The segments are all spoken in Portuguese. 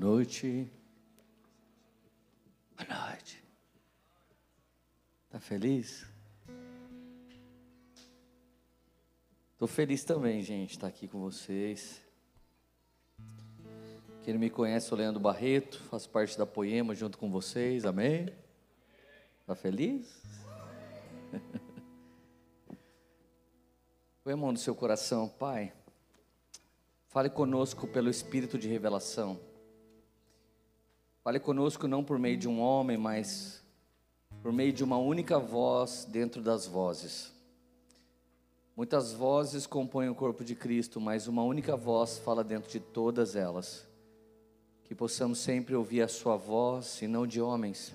noite. Boa noite. Tá feliz? Tô feliz também, gente, estar aqui com vocês. Quem me conhece, sou Leandro Barreto, faço parte da Poema junto com vocês, amém? Tá feliz? Põe a mão no seu coração, Pai. Fale conosco pelo Espírito de revelação. Fale conosco não por meio de um homem, mas por meio de uma única voz dentro das vozes. Muitas vozes compõem o corpo de Cristo, mas uma única voz fala dentro de todas elas. Que possamos sempre ouvir a Sua voz e não de homens.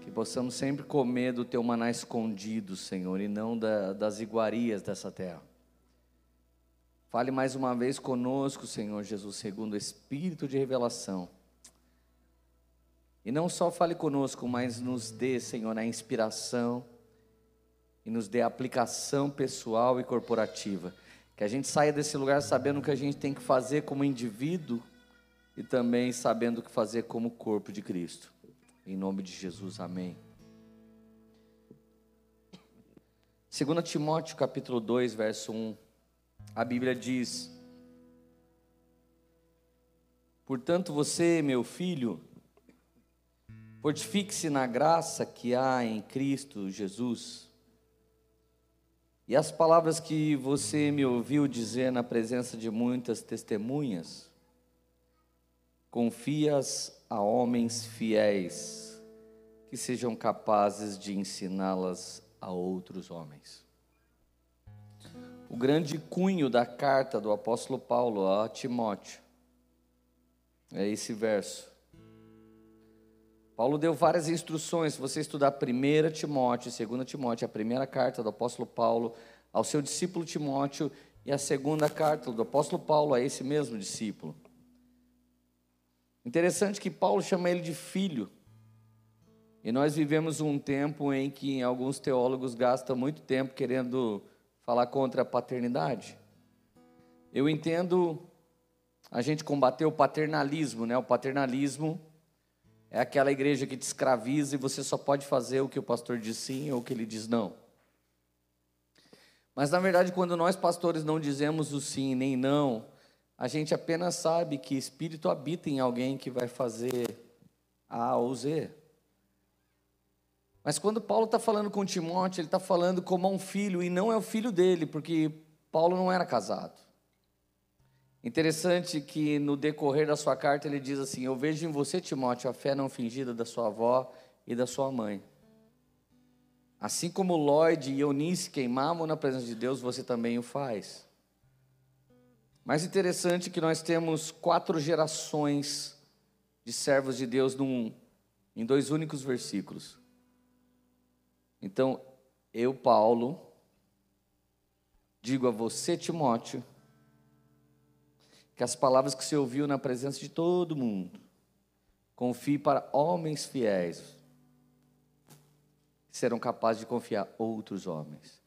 Que possamos sempre comer do Teu maná escondido, Senhor, e não da, das iguarias dessa terra. Fale mais uma vez conosco, Senhor Jesus, segundo o Espírito de revelação e não só fale conosco, mas nos dê, Senhor, a inspiração e nos dê a aplicação pessoal e corporativa. Que a gente saia desse lugar sabendo o que a gente tem que fazer como indivíduo e também sabendo o que fazer como corpo de Cristo. Em nome de Jesus, amém. 2 Timóteo capítulo 2, verso 1, a Bíblia diz: Portanto, você, meu filho, Fortifique-se na graça que há em Cristo Jesus. E as palavras que você me ouviu dizer na presença de muitas testemunhas, confias a homens fiéis que sejam capazes de ensiná-las a outros homens. O grande cunho da carta do apóstolo Paulo a Timóteo é esse verso. Paulo deu várias instruções. Se você estudar 1 Timóteo e 2 Timóteo, a primeira carta do apóstolo Paulo ao seu discípulo Timóteo e a segunda carta do apóstolo Paulo a esse mesmo discípulo. Interessante que Paulo chama ele de filho. E nós vivemos um tempo em que alguns teólogos gastam muito tempo querendo falar contra a paternidade. Eu entendo a gente combater o paternalismo, né? O paternalismo é aquela igreja que te escraviza e você só pode fazer o que o pastor diz sim ou o que ele diz não. Mas na verdade, quando nós pastores não dizemos o sim nem não, a gente apenas sabe que espírito habita em alguém que vai fazer A ou Z. Mas quando Paulo está falando com Timóteo, ele está falando como um filho, e não é o filho dele, porque Paulo não era casado. Interessante que no decorrer da sua carta ele diz assim: Eu vejo em você, Timóteo, a fé não fingida da sua avó e da sua mãe. Assim como Lloyd e Eunice queimavam na presença de Deus, você também o faz. Mais interessante que nós temos quatro gerações de servos de Deus num, em dois únicos versículos. Então, eu, Paulo, digo a você, Timóteo, que as palavras que você ouviu na presença de todo mundo, confie para homens fiéis, que serão capazes de confiar outros homens.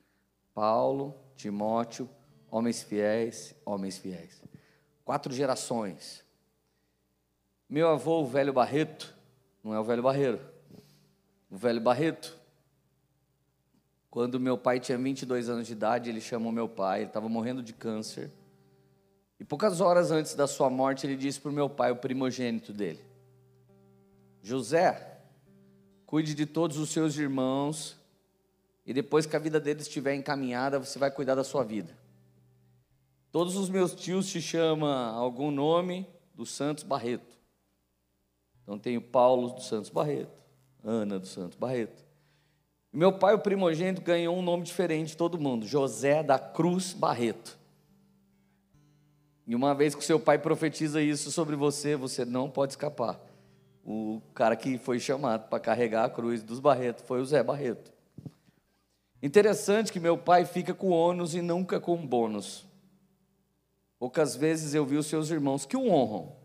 Paulo, Timóteo, homens fiéis, homens fiéis. Quatro gerações. Meu avô, o velho Barreto, não é o velho Barreiro, o velho Barreto. Quando meu pai tinha 22 anos de idade, ele chamou meu pai, ele estava morrendo de câncer. E poucas horas antes da sua morte, ele disse para o meu pai, o primogênito dele: José, cuide de todos os seus irmãos, e depois que a vida deles estiver encaminhada, você vai cuidar da sua vida. Todos os meus tios te chamam algum nome do Santos Barreto. Então tenho Paulo dos Santos Barreto, Ana dos Santos Barreto. meu pai, o primogênito, ganhou um nome diferente de todo mundo, José da Cruz Barreto. E uma vez que seu pai profetiza isso sobre você, você não pode escapar. O cara que foi chamado para carregar a cruz dos Barreto foi o Zé Barreto. Interessante que meu pai fica com ônus e nunca com bônus. Poucas vezes eu vi os seus irmãos que o honram,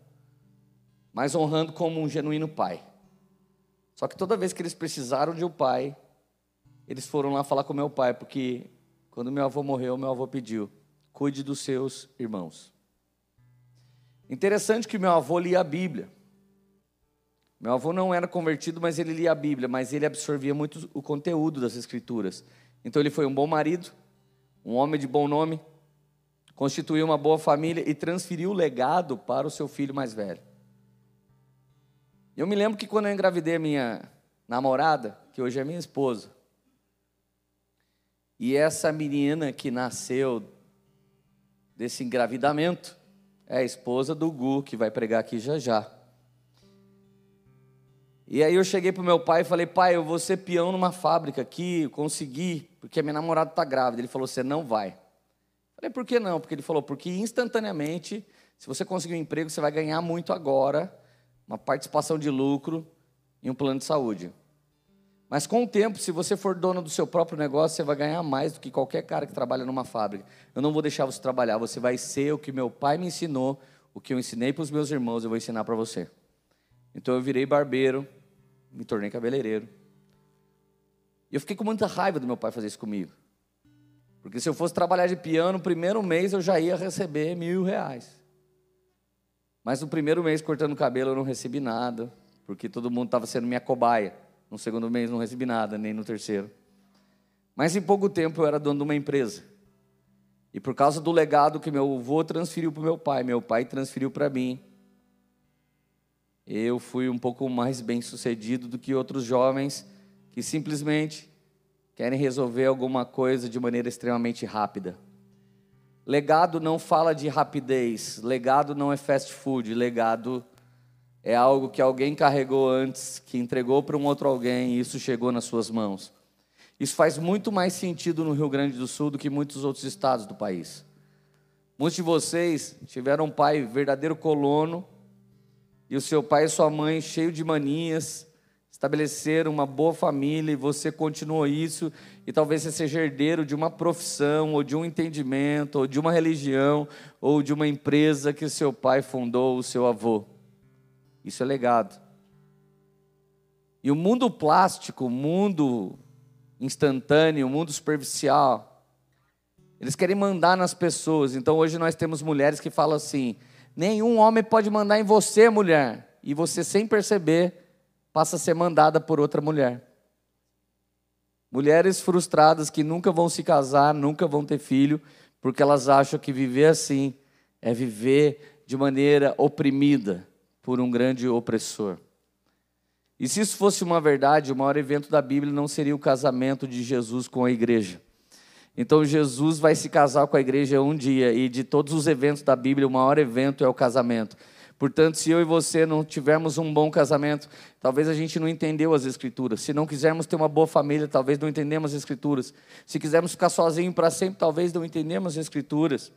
mas honrando como um genuíno pai. Só que toda vez que eles precisaram de um pai, eles foram lá falar com meu pai, porque quando meu avô morreu, meu avô pediu: cuide dos seus irmãos. Interessante que meu avô lia a Bíblia. Meu avô não era convertido, mas ele lia a Bíblia, mas ele absorvia muito o conteúdo das Escrituras. Então ele foi um bom marido, um homem de bom nome, constituiu uma boa família e transferiu o legado para o seu filho mais velho. Eu me lembro que quando eu engravidei a minha namorada, que hoje é minha esposa, e essa menina que nasceu desse engravidamento é a esposa do Gu, que vai pregar aqui já já. E aí eu cheguei para o meu pai e falei, pai, eu vou ser peão numa fábrica aqui, consegui, porque a minha namorada está grávida. Ele falou, você não vai. Falei, por que não? Porque ele falou, porque instantaneamente, se você conseguir um emprego, você vai ganhar muito agora, uma participação de lucro em um plano de saúde. Mas com o tempo, se você for dono do seu próprio negócio, você vai ganhar mais do que qualquer cara que trabalha numa fábrica. Eu não vou deixar você trabalhar, você vai ser o que meu pai me ensinou, o que eu ensinei para os meus irmãos, eu vou ensinar para você. Então eu virei barbeiro, me tornei cabeleireiro. E eu fiquei com muita raiva do meu pai fazer isso comigo. Porque se eu fosse trabalhar de piano, no primeiro mês eu já ia receber mil reais. Mas no primeiro mês cortando cabelo eu não recebi nada, porque todo mundo estava sendo minha cobaia. No segundo mês não recebi nada, nem no terceiro. Mas em pouco tempo eu era dono de uma empresa. E por causa do legado que meu avô transferiu para meu pai, meu pai transferiu para mim, eu fui um pouco mais bem sucedido do que outros jovens que simplesmente querem resolver alguma coisa de maneira extremamente rápida. Legado não fala de rapidez, legado não é fast food, legado é algo que alguém carregou antes, que entregou para um outro alguém e isso chegou nas suas mãos. Isso faz muito mais sentido no Rio Grande do Sul do que muitos outros estados do país. Muitos de vocês tiveram um pai verdadeiro colono e o seu pai e sua mãe cheio de manias, estabeleceram uma boa família e você continuou isso, e talvez você seja herdeiro de uma profissão, ou de um entendimento, ou de uma religião, ou de uma empresa que seu pai fundou, o seu avô. Isso é legado. E o mundo plástico, o mundo instantâneo, o mundo superficial, eles querem mandar nas pessoas. Então hoje nós temos mulheres que falam assim: nenhum homem pode mandar em você, mulher. E você, sem perceber, passa a ser mandada por outra mulher. Mulheres frustradas que nunca vão se casar, nunca vão ter filho, porque elas acham que viver assim é viver de maneira oprimida por um grande opressor. E se isso fosse uma verdade, o maior evento da Bíblia não seria o casamento de Jesus com a igreja. Então Jesus vai se casar com a igreja um dia, e de todos os eventos da Bíblia, o maior evento é o casamento. Portanto, se eu e você não tivermos um bom casamento, talvez a gente não entendeu as escrituras. Se não quisermos ter uma boa família, talvez não entendemos as escrituras. Se quisermos ficar sozinhos para sempre, talvez não entendemos as escrituras.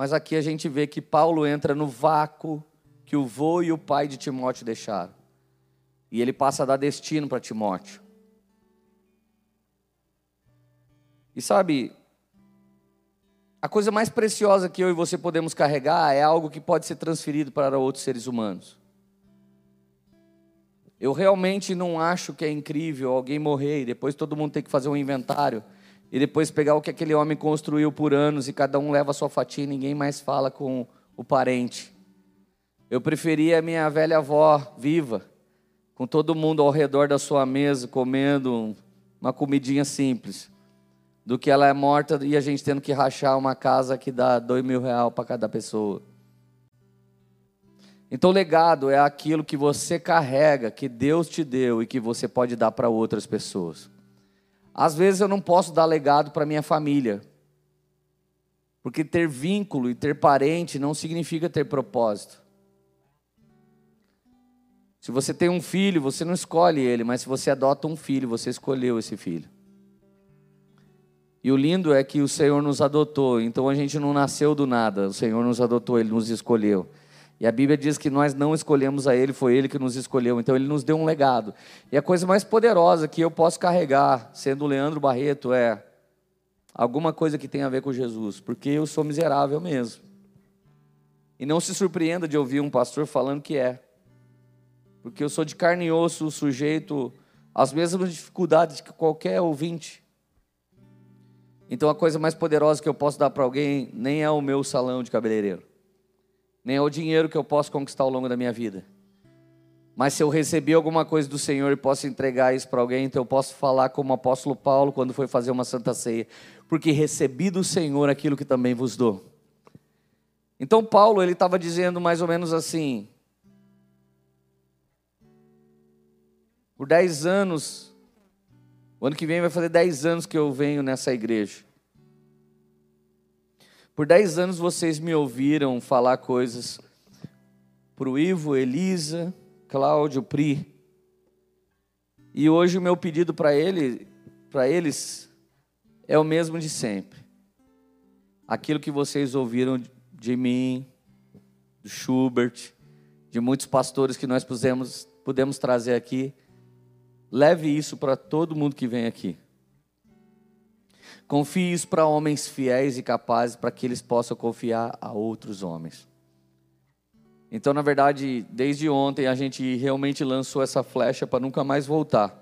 Mas aqui a gente vê que Paulo entra no vácuo que o vô e o pai de Timóteo deixaram. E ele passa a dar destino para Timóteo. E sabe, a coisa mais preciosa que eu e você podemos carregar é algo que pode ser transferido para outros seres humanos. Eu realmente não acho que é incrível alguém morrer e depois todo mundo ter que fazer um inventário e depois pegar o que aquele homem construiu por anos e cada um leva a sua fatia e ninguém mais fala com o parente. Eu preferia a minha velha avó viva, com todo mundo ao redor da sua mesa comendo uma comidinha simples, do que ela é morta e a gente tendo que rachar uma casa que dá dois mil reais para cada pessoa. Então, legado é aquilo que você carrega, que Deus te deu e que você pode dar para outras pessoas. Às vezes eu não posso dar legado para minha família, porque ter vínculo e ter parente não significa ter propósito. Se você tem um filho, você não escolhe ele, mas se você adota um filho, você escolheu esse filho. E o lindo é que o Senhor nos adotou, então a gente não nasceu do nada, o Senhor nos adotou, ele nos escolheu. E a Bíblia diz que nós não escolhemos a Ele, foi Ele que nos escolheu. Então Ele nos deu um legado. E a coisa mais poderosa que eu posso carregar, sendo Leandro Barreto, é alguma coisa que tem a ver com Jesus, porque eu sou miserável mesmo. E não se surpreenda de ouvir um pastor falando que é, porque eu sou de carne e osso, sujeito às mesmas dificuldades que qualquer ouvinte. Então a coisa mais poderosa que eu posso dar para alguém nem é o meu salão de cabeleireiro nem é o dinheiro que eu posso conquistar ao longo da minha vida. Mas se eu recebi alguma coisa do Senhor e posso entregar isso para alguém, então eu posso falar como o apóstolo Paulo quando foi fazer uma santa ceia, porque recebi do Senhor aquilo que também vos dou. Então Paulo ele estava dizendo mais ou menos assim: por dez anos, o ano que vem vai fazer dez anos que eu venho nessa igreja. Por dez anos vocês me ouviram falar coisas para o Ivo, Elisa, Cláudio, Pri. E hoje o meu pedido para ele, para eles é o mesmo de sempre. Aquilo que vocês ouviram de mim, do Schubert, de muitos pastores que nós pudemos trazer aqui, leve isso para todo mundo que vem aqui. Confie isso para homens fiéis e capazes, para que eles possam confiar a outros homens. Então, na verdade, desde ontem a gente realmente lançou essa flecha para nunca mais voltar.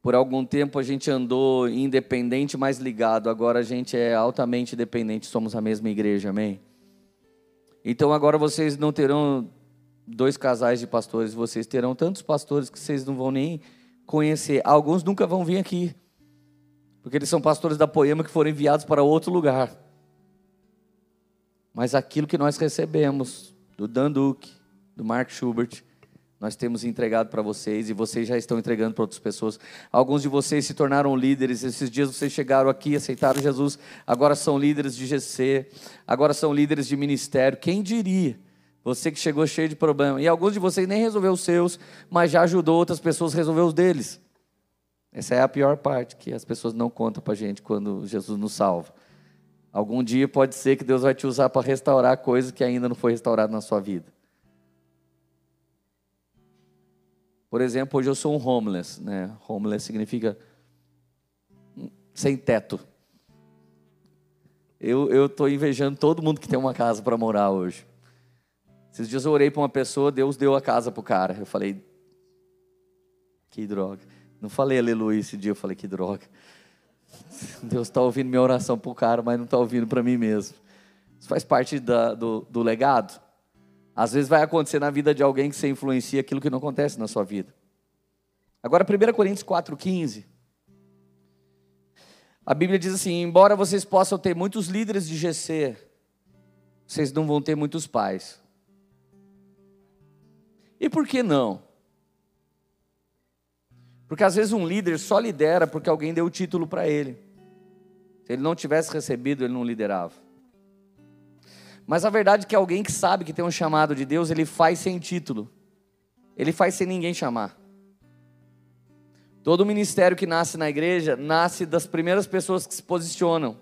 Por algum tempo a gente andou independente, mas ligado. Agora a gente é altamente dependente, somos a mesma igreja, amém? Então agora vocês não terão dois casais de pastores, vocês terão tantos pastores que vocês não vão nem conhecer. Alguns nunca vão vir aqui, porque eles são pastores da Poema que foram enviados para outro lugar. Mas aquilo que nós recebemos do Dan Duke, do Mark Schubert, nós temos entregado para vocês e vocês já estão entregando para outras pessoas. Alguns de vocês se tornaram líderes. Esses dias vocês chegaram aqui, aceitaram Jesus, agora são líderes de GC, agora são líderes de ministério. Quem diria? Você que chegou cheio de problemas. E alguns de vocês nem resolveu os seus, mas já ajudou outras pessoas a resolver os deles. Essa é a pior parte, que as pessoas não contam para a gente quando Jesus nos salva. Algum dia pode ser que Deus vai te usar para restaurar coisas que ainda não foi restaurado na sua vida. Por exemplo, hoje eu sou um homeless. Né? Homeless significa sem teto. Eu estou invejando todo mundo que tem uma casa para morar hoje. Esses dias eu orei para uma pessoa, Deus deu a casa para o cara. Eu falei, que droga. Não falei aleluia esse dia, eu falei, que droga. Deus está ouvindo minha oração para o cara, mas não está ouvindo para mim mesmo. Isso faz parte da, do, do legado. Às vezes vai acontecer na vida de alguém que você influencia aquilo que não acontece na sua vida. Agora, 1 Coríntios 4,15. A Bíblia diz assim: embora vocês possam ter muitos líderes de GC, vocês não vão ter muitos pais. E por que não? Porque às vezes um líder só lidera porque alguém deu o título para ele. Se ele não tivesse recebido, ele não liderava. Mas a verdade é que alguém que sabe que tem um chamado de Deus, ele faz sem título. Ele faz sem ninguém chamar. Todo ministério que nasce na igreja nasce das primeiras pessoas que se posicionam.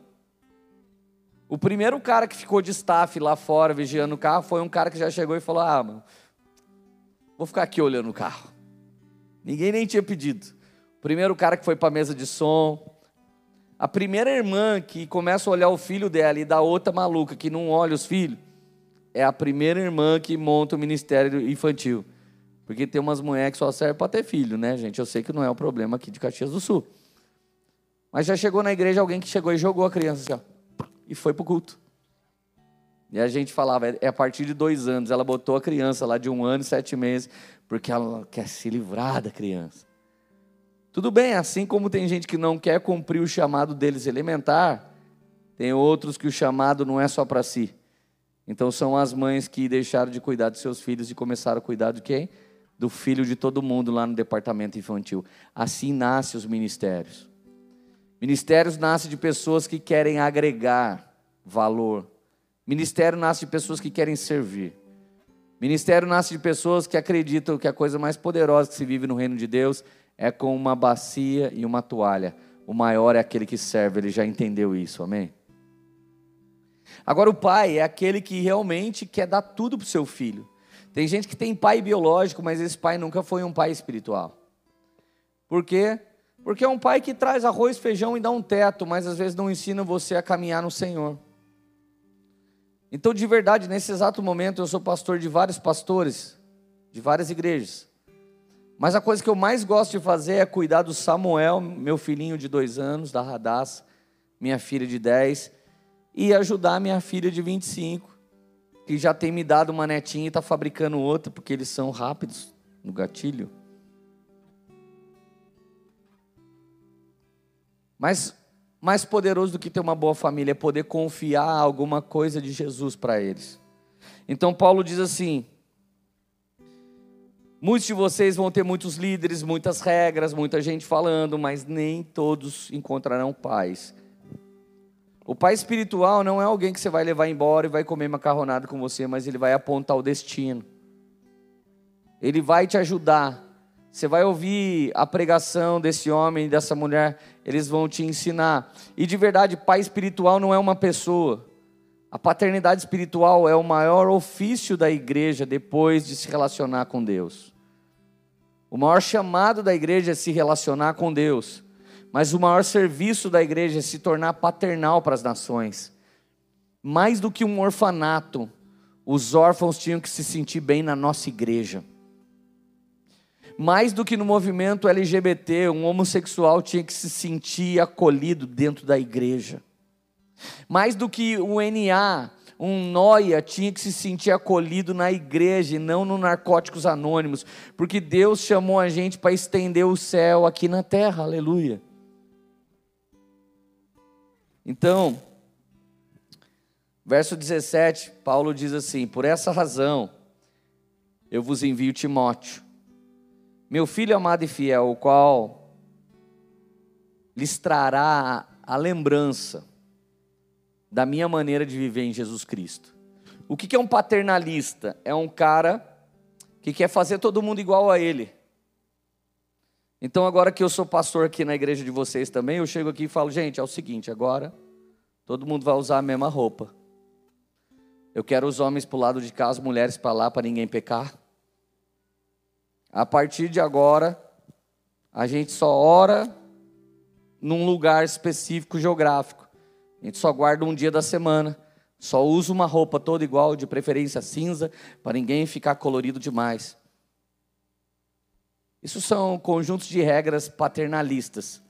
O primeiro cara que ficou de staff lá fora vigiando o carro foi um cara que já chegou e falou: Ah, mano, Vou ficar aqui olhando o carro. Ninguém nem tinha pedido. O primeiro cara que foi para a mesa de som. A primeira irmã que começa a olhar o filho dela e da outra maluca que não olha os filhos. É a primeira irmã que monta o ministério infantil. Porque tem umas mulheres que só servem para ter filho, né, gente? Eu sei que não é o problema aqui de Caxias do Sul. Mas já chegou na igreja alguém que chegou e jogou a criança assim, ó, e foi para o culto. E a gente falava, é, é a partir de dois anos. Ela botou a criança lá de um ano e sete meses, porque ela quer se livrar da criança. Tudo bem, assim como tem gente que não quer cumprir o chamado deles elementar, tem outros que o chamado não é só para si. Então são as mães que deixaram de cuidar de seus filhos e começaram a cuidar de quem? Do filho de todo mundo lá no departamento infantil. Assim nascem os ministérios. Ministérios nascem de pessoas que querem agregar valor, Ministério nasce de pessoas que querem servir. Ministério nasce de pessoas que acreditam que a coisa mais poderosa que se vive no reino de Deus é com uma bacia e uma toalha. O maior é aquele que serve, ele já entendeu isso, amém? Agora, o pai é aquele que realmente quer dar tudo para o seu filho. Tem gente que tem pai biológico, mas esse pai nunca foi um pai espiritual. Por quê? Porque é um pai que traz arroz, feijão e dá um teto, mas às vezes não ensina você a caminhar no Senhor. Então, de verdade, nesse exato momento, eu sou pastor de vários pastores, de várias igrejas. Mas a coisa que eu mais gosto de fazer é cuidar do Samuel, meu filhinho de dois anos, da Radassa, minha filha de dez, e ajudar minha filha de 25, que já tem me dado uma netinha e está fabricando outra, porque eles são rápidos no gatilho. Mas mais poderoso do que ter uma boa família é poder confiar alguma coisa de Jesus para eles. Então Paulo diz assim: Muitos de vocês vão ter muitos líderes, muitas regras, muita gente falando, mas nem todos encontrarão paz. O pai espiritual não é alguém que você vai levar embora e vai comer macarronada com você, mas ele vai apontar o destino. Ele vai te ajudar. Você vai ouvir a pregação desse homem, dessa mulher, eles vão te ensinar. E de verdade, pai espiritual não é uma pessoa. A paternidade espiritual é o maior ofício da igreja depois de se relacionar com Deus. O maior chamado da igreja é se relacionar com Deus, mas o maior serviço da igreja é se tornar paternal para as nações. Mais do que um orfanato, os órfãos tinham que se sentir bem na nossa igreja. Mais do que no movimento LGBT, um homossexual tinha que se sentir acolhido dentro da igreja. Mais do que o NA, um noia tinha que se sentir acolhido na igreja e não no Narcóticos Anônimos, porque Deus chamou a gente para estender o céu aqui na terra, aleluia. Então, verso 17, Paulo diz assim: Por essa razão eu vos envio Timóteo, meu filho amado e fiel, o qual lhes trará a lembrança da minha maneira de viver em Jesus Cristo. O que é um paternalista? É um cara que quer fazer todo mundo igual a ele. Então, agora que eu sou pastor aqui na igreja de vocês também, eu chego aqui e falo: gente, é o seguinte, agora todo mundo vai usar a mesma roupa. Eu quero os homens para o lado de cá, as mulheres para lá, para ninguém pecar. A partir de agora, a gente só ora num lugar específico geográfico. A gente só guarda um dia da semana. Só usa uma roupa toda igual, de preferência cinza, para ninguém ficar colorido demais. Isso são conjuntos de regras paternalistas.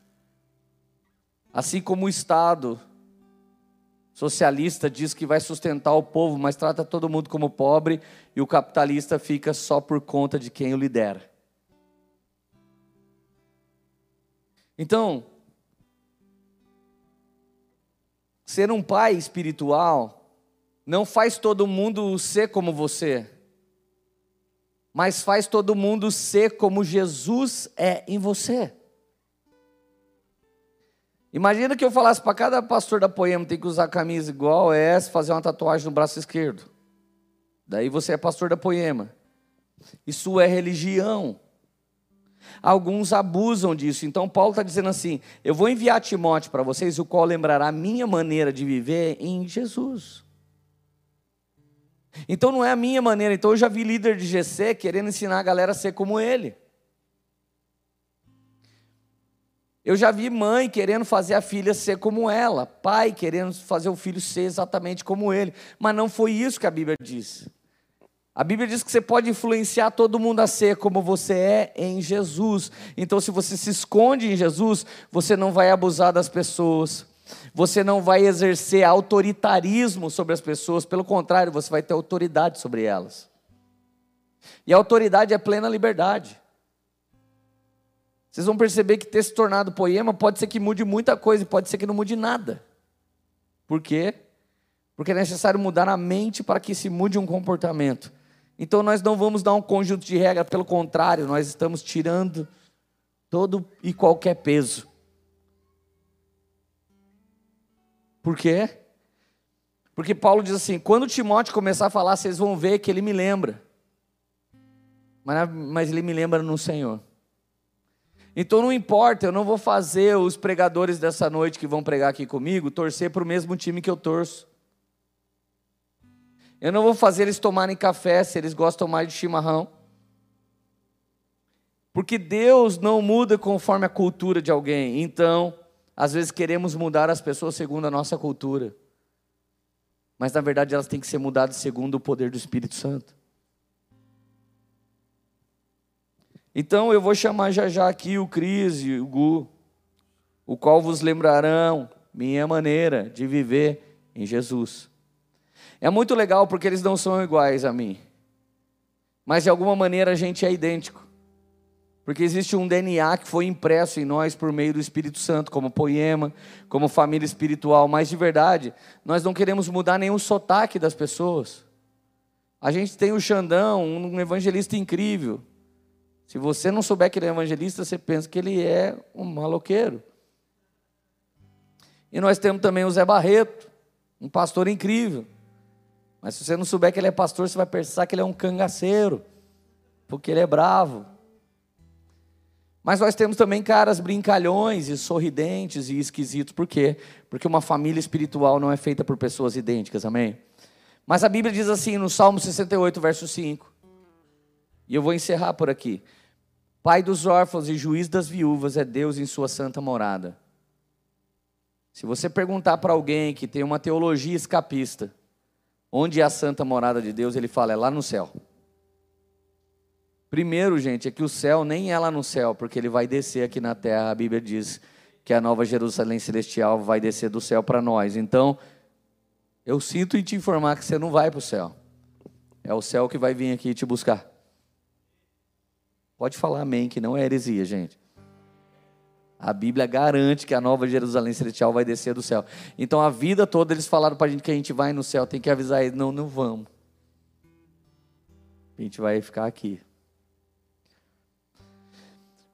Assim como o Estado socialista diz que vai sustentar o povo, mas trata todo mundo como pobre, e o capitalista fica só por conta de quem o lidera. Então, Ser um pai espiritual não faz todo mundo ser como você, mas faz todo mundo ser como Jesus é em você. Imagina que eu falasse para cada pastor da Poema tem que usar camisa igual essa, fazer uma tatuagem no braço esquerdo. Daí você é pastor da Poema. Isso é religião. Alguns abusam disso. Então, Paulo está dizendo assim: Eu vou enviar Timóteo para vocês, o qual lembrará a minha maneira de viver em Jesus. Então, não é a minha maneira. Então, eu já vi líder de GC querendo ensinar a galera a ser como ele. Eu já vi mãe querendo fazer a filha ser como ela, pai querendo fazer o filho ser exatamente como ele, mas não foi isso que a Bíblia diz. A Bíblia diz que você pode influenciar todo mundo a ser como você é em Jesus. Então, se você se esconde em Jesus, você não vai abusar das pessoas, você não vai exercer autoritarismo sobre as pessoas, pelo contrário, você vai ter autoridade sobre elas. E a autoridade é plena liberdade. Vocês vão perceber que ter se tornado poema pode ser que mude muita coisa pode ser que não mude nada. Por quê? Porque é necessário mudar a mente para que se mude um comportamento. Então nós não vamos dar um conjunto de regras, pelo contrário, nós estamos tirando todo e qualquer peso. Por quê? Porque Paulo diz assim: quando Timóteo começar a falar, vocês vão ver que ele me lembra. Mas, mas ele me lembra no Senhor. Então não importa, eu não vou fazer os pregadores dessa noite que vão pregar aqui comigo torcer para o mesmo time que eu torço. Eu não vou fazer eles tomarem café se eles gostam mais de chimarrão. Porque Deus não muda conforme a cultura de alguém. Então, às vezes queremos mudar as pessoas segundo a nossa cultura. Mas na verdade elas têm que ser mudadas segundo o poder do Espírito Santo. Então eu vou chamar já já aqui o Cris e o Gu, o qual vos lembrarão minha maneira de viver Em Jesus. É muito legal porque eles não são iguais a mim. Mas de alguma maneira a gente é idêntico. Porque existe um DNA que foi impresso em nós por meio do Espírito Santo, como poema, como família espiritual. Mas de verdade, nós não queremos mudar nenhum sotaque das pessoas. A gente tem o Xandão, um evangelista incrível. Se você não souber que ele é evangelista, você pensa que ele é um maloqueiro. E nós temos também o Zé Barreto, um pastor incrível. Mas se você não souber que ele é pastor, você vai pensar que ele é um cangaceiro, porque ele é bravo. Mas nós temos também caras brincalhões e sorridentes e esquisitos. Por quê? Porque uma família espiritual não é feita por pessoas idênticas, amém? Mas a Bíblia diz assim no Salmo 68, verso 5. E eu vou encerrar por aqui. Pai dos órfãos e juiz das viúvas é Deus em sua santa morada. Se você perguntar para alguém que tem uma teologia escapista, onde é a santa morada de Deus, ele fala, é lá no céu. Primeiro, gente, é que o céu nem é lá no céu, porque ele vai descer aqui na terra. A Bíblia diz que a nova Jerusalém celestial vai descer do céu para nós. Então, eu sinto em te informar que você não vai para o céu. É o céu que vai vir aqui te buscar. Pode falar amém, que não é heresia, gente. A Bíblia garante que a nova Jerusalém celestial vai descer do céu. Então a vida toda eles falaram para a gente que a gente vai no céu, tem que avisar eles, não, não vamos. A gente vai ficar aqui.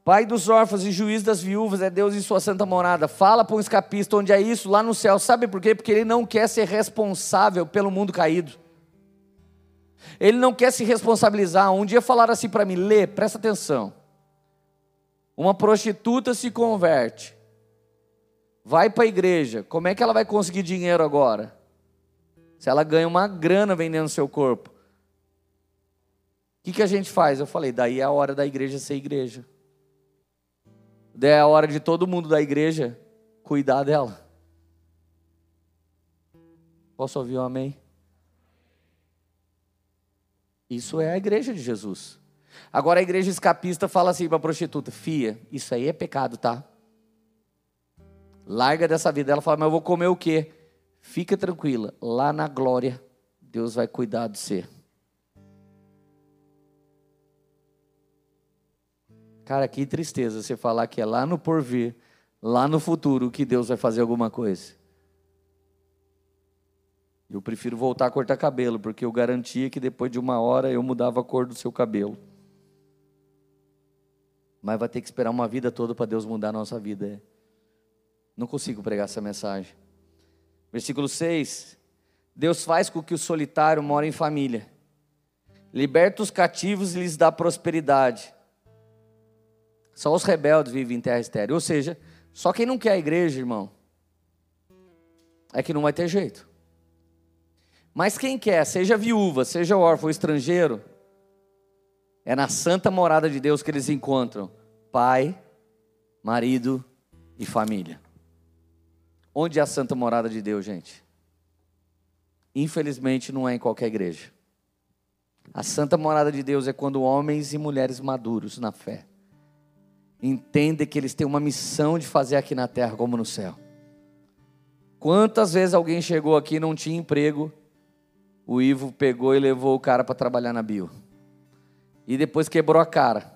Pai dos órfãos e juiz das viúvas é Deus em sua santa morada. Fala para um escapista onde é isso, lá no céu. Sabe por quê? Porque ele não quer ser responsável pelo mundo caído. Ele não quer se responsabilizar. Um dia falaram assim para mim: lê, presta atenção. Uma prostituta se converte, vai para a igreja. Como é que ela vai conseguir dinheiro agora? Se ela ganha uma grana vendendo seu corpo. O que, que a gente faz? Eu falei: daí é a hora da igreja ser igreja. Daí é a hora de todo mundo da igreja cuidar dela. Posso ouvir um amém? Isso é a igreja de Jesus. Agora a igreja escapista fala assim para a prostituta: Fia, isso aí é pecado, tá? Larga dessa vida. Ela fala: Mas eu vou comer o quê? Fica tranquila, lá na glória, Deus vai cuidar de você. Cara, que tristeza você falar que é lá no porvir, lá no futuro, que Deus vai fazer alguma coisa. Eu prefiro voltar a cortar cabelo, porque eu garantia que depois de uma hora eu mudava a cor do seu cabelo. Mas vai ter que esperar uma vida toda para Deus mudar a nossa vida. É. Não consigo pregar essa mensagem. Versículo 6. Deus faz com que o solitário more em família. Liberta os cativos e lhes dá prosperidade. Só os rebeldes vivem em terra estéreo. Ou seja, só quem não quer a igreja, irmão, é que não vai ter jeito. Mas quem quer, seja viúva, seja órfão ou estrangeiro, é na santa morada de Deus que eles encontram pai, marido e família. Onde é a santa morada de Deus, gente? Infelizmente não é em qualquer igreja. A santa morada de Deus é quando homens e mulheres maduros na fé entendem que eles têm uma missão de fazer aqui na terra como no céu. Quantas vezes alguém chegou aqui e não tinha emprego, o Ivo pegou e levou o cara para trabalhar na bio. E depois quebrou a cara.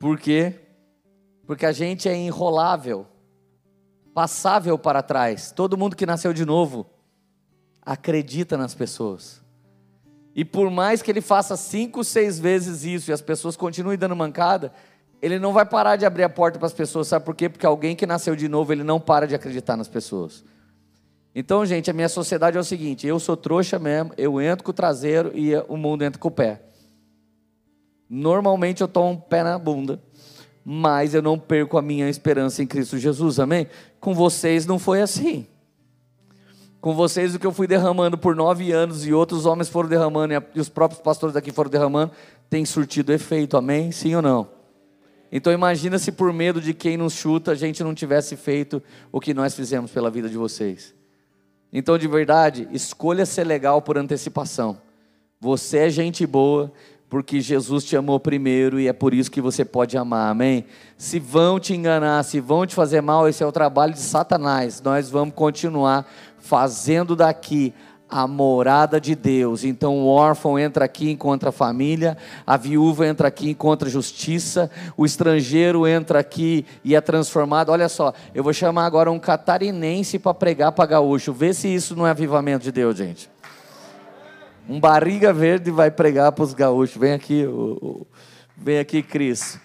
Por quê? Porque a gente é enrolável, passável para trás. Todo mundo que nasceu de novo acredita nas pessoas. E por mais que ele faça cinco, seis vezes isso e as pessoas continuem dando mancada, ele não vai parar de abrir a porta para as pessoas, sabe por quê? Porque alguém que nasceu de novo, ele não para de acreditar nas pessoas. Então, gente, a minha sociedade é o seguinte: eu sou trouxa mesmo, eu entro com o traseiro e o mundo entra com o pé. Normalmente eu tomo um pé na bunda, mas eu não perco a minha esperança em Cristo Jesus, amém? Com vocês não foi assim. Com vocês, o que eu fui derramando por nove anos e outros homens foram derramando, e os próprios pastores daqui foram derramando, tem surtido efeito, amém? Sim ou não? Então imagina se por medo de quem nos chuta a gente não tivesse feito o que nós fizemos pela vida de vocês. Então de verdade, escolha ser legal por antecipação. Você é gente boa, porque Jesus te amou primeiro e é por isso que você pode amar, amém? Se vão te enganar, se vão te fazer mal, esse é o trabalho de Satanás. Nós vamos continuar fazendo daqui a morada de Deus. Então o órfão entra aqui e encontra a família, a viúva entra aqui e encontra justiça, o estrangeiro entra aqui e é transformado. Olha só, eu vou chamar agora um catarinense para pregar para gaúcho. Vê se isso não é avivamento de Deus, gente. Um barriga verde vai pregar para os gaúchos. Vem aqui, o, o, vem aqui, Cris.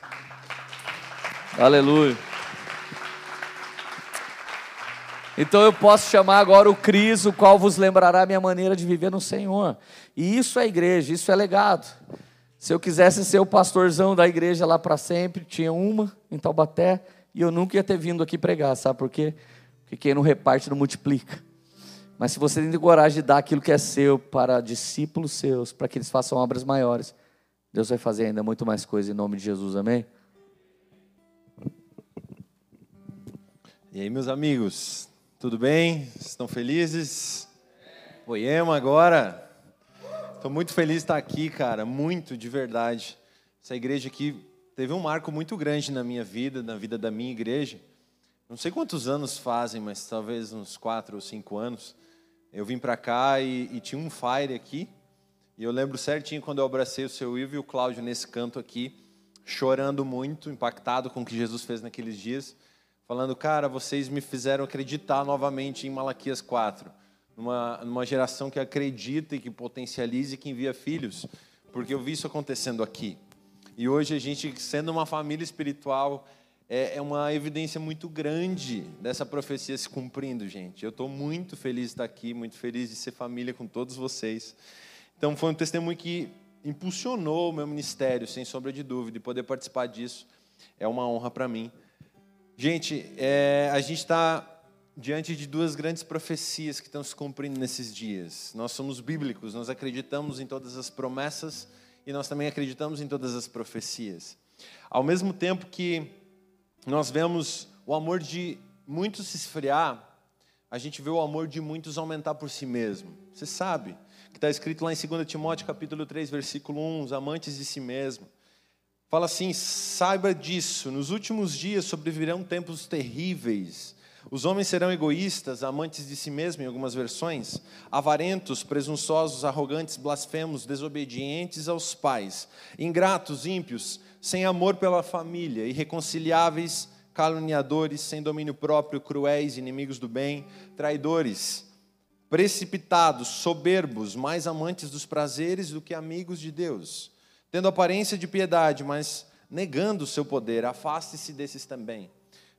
Aleluia. Então eu posso chamar agora o Cris, o qual vos lembrará a minha maneira de viver no Senhor. E isso é igreja, isso é legado. Se eu quisesse ser o pastorzão da igreja lá para sempre, tinha uma em Taubaté, e eu nunca ia ter vindo aqui pregar, sabe por quê? Porque quem não reparte não multiplica. Mas se você tem coragem de dar aquilo que é seu para discípulos seus, para que eles façam obras maiores, Deus vai fazer ainda muito mais coisa em nome de Jesus, amém? E aí, meus amigos, tudo bem? Estão felizes? Poema agora. Estou muito feliz de estar aqui, cara, muito de verdade. Essa igreja aqui teve um marco muito grande na minha vida, na vida da minha igreja. Não sei quantos anos fazem, mas talvez uns quatro ou cinco anos. Eu vim para cá e, e, tinha um fire aqui. E eu lembro certinho quando eu abracei o seu Ivo e o Cláudio nesse canto aqui, chorando muito, impactado com o que Jesus fez naqueles dias falando, cara, vocês me fizeram acreditar novamente em Malaquias 4, numa, numa geração que acredita e que potencializa e que envia filhos, porque eu vi isso acontecendo aqui. E hoje a gente, sendo uma família espiritual, é, é uma evidência muito grande dessa profecia se cumprindo, gente. Eu estou muito feliz de estar aqui, muito feliz de ser família com todos vocês. Então, foi um testemunho que impulsionou o meu ministério, sem sombra de dúvida, e poder participar disso é uma honra para mim. Gente, é, a gente está diante de duas grandes profecias que estão se cumprindo nesses dias. Nós somos bíblicos, nós acreditamos em todas as promessas e nós também acreditamos em todas as profecias. Ao mesmo tempo que nós vemos o amor de muitos se esfriar, a gente vê o amor de muitos aumentar por si mesmo. Você sabe que está escrito lá em 2 Timóteo capítulo 3, versículo 1, os amantes de si mesmo. Fala assim: saiba disso, nos últimos dias sobrevirão tempos terríveis. Os homens serão egoístas, amantes de si mesmos, em algumas versões, avarentos, presunçosos, arrogantes, blasfemos, desobedientes aos pais, ingratos, ímpios, sem amor pela família, irreconciliáveis, caluniadores, sem domínio próprio, cruéis, inimigos do bem, traidores, precipitados, soberbos, mais amantes dos prazeres do que amigos de Deus tendo aparência de piedade, mas negando o seu poder. Afaste-se desses também.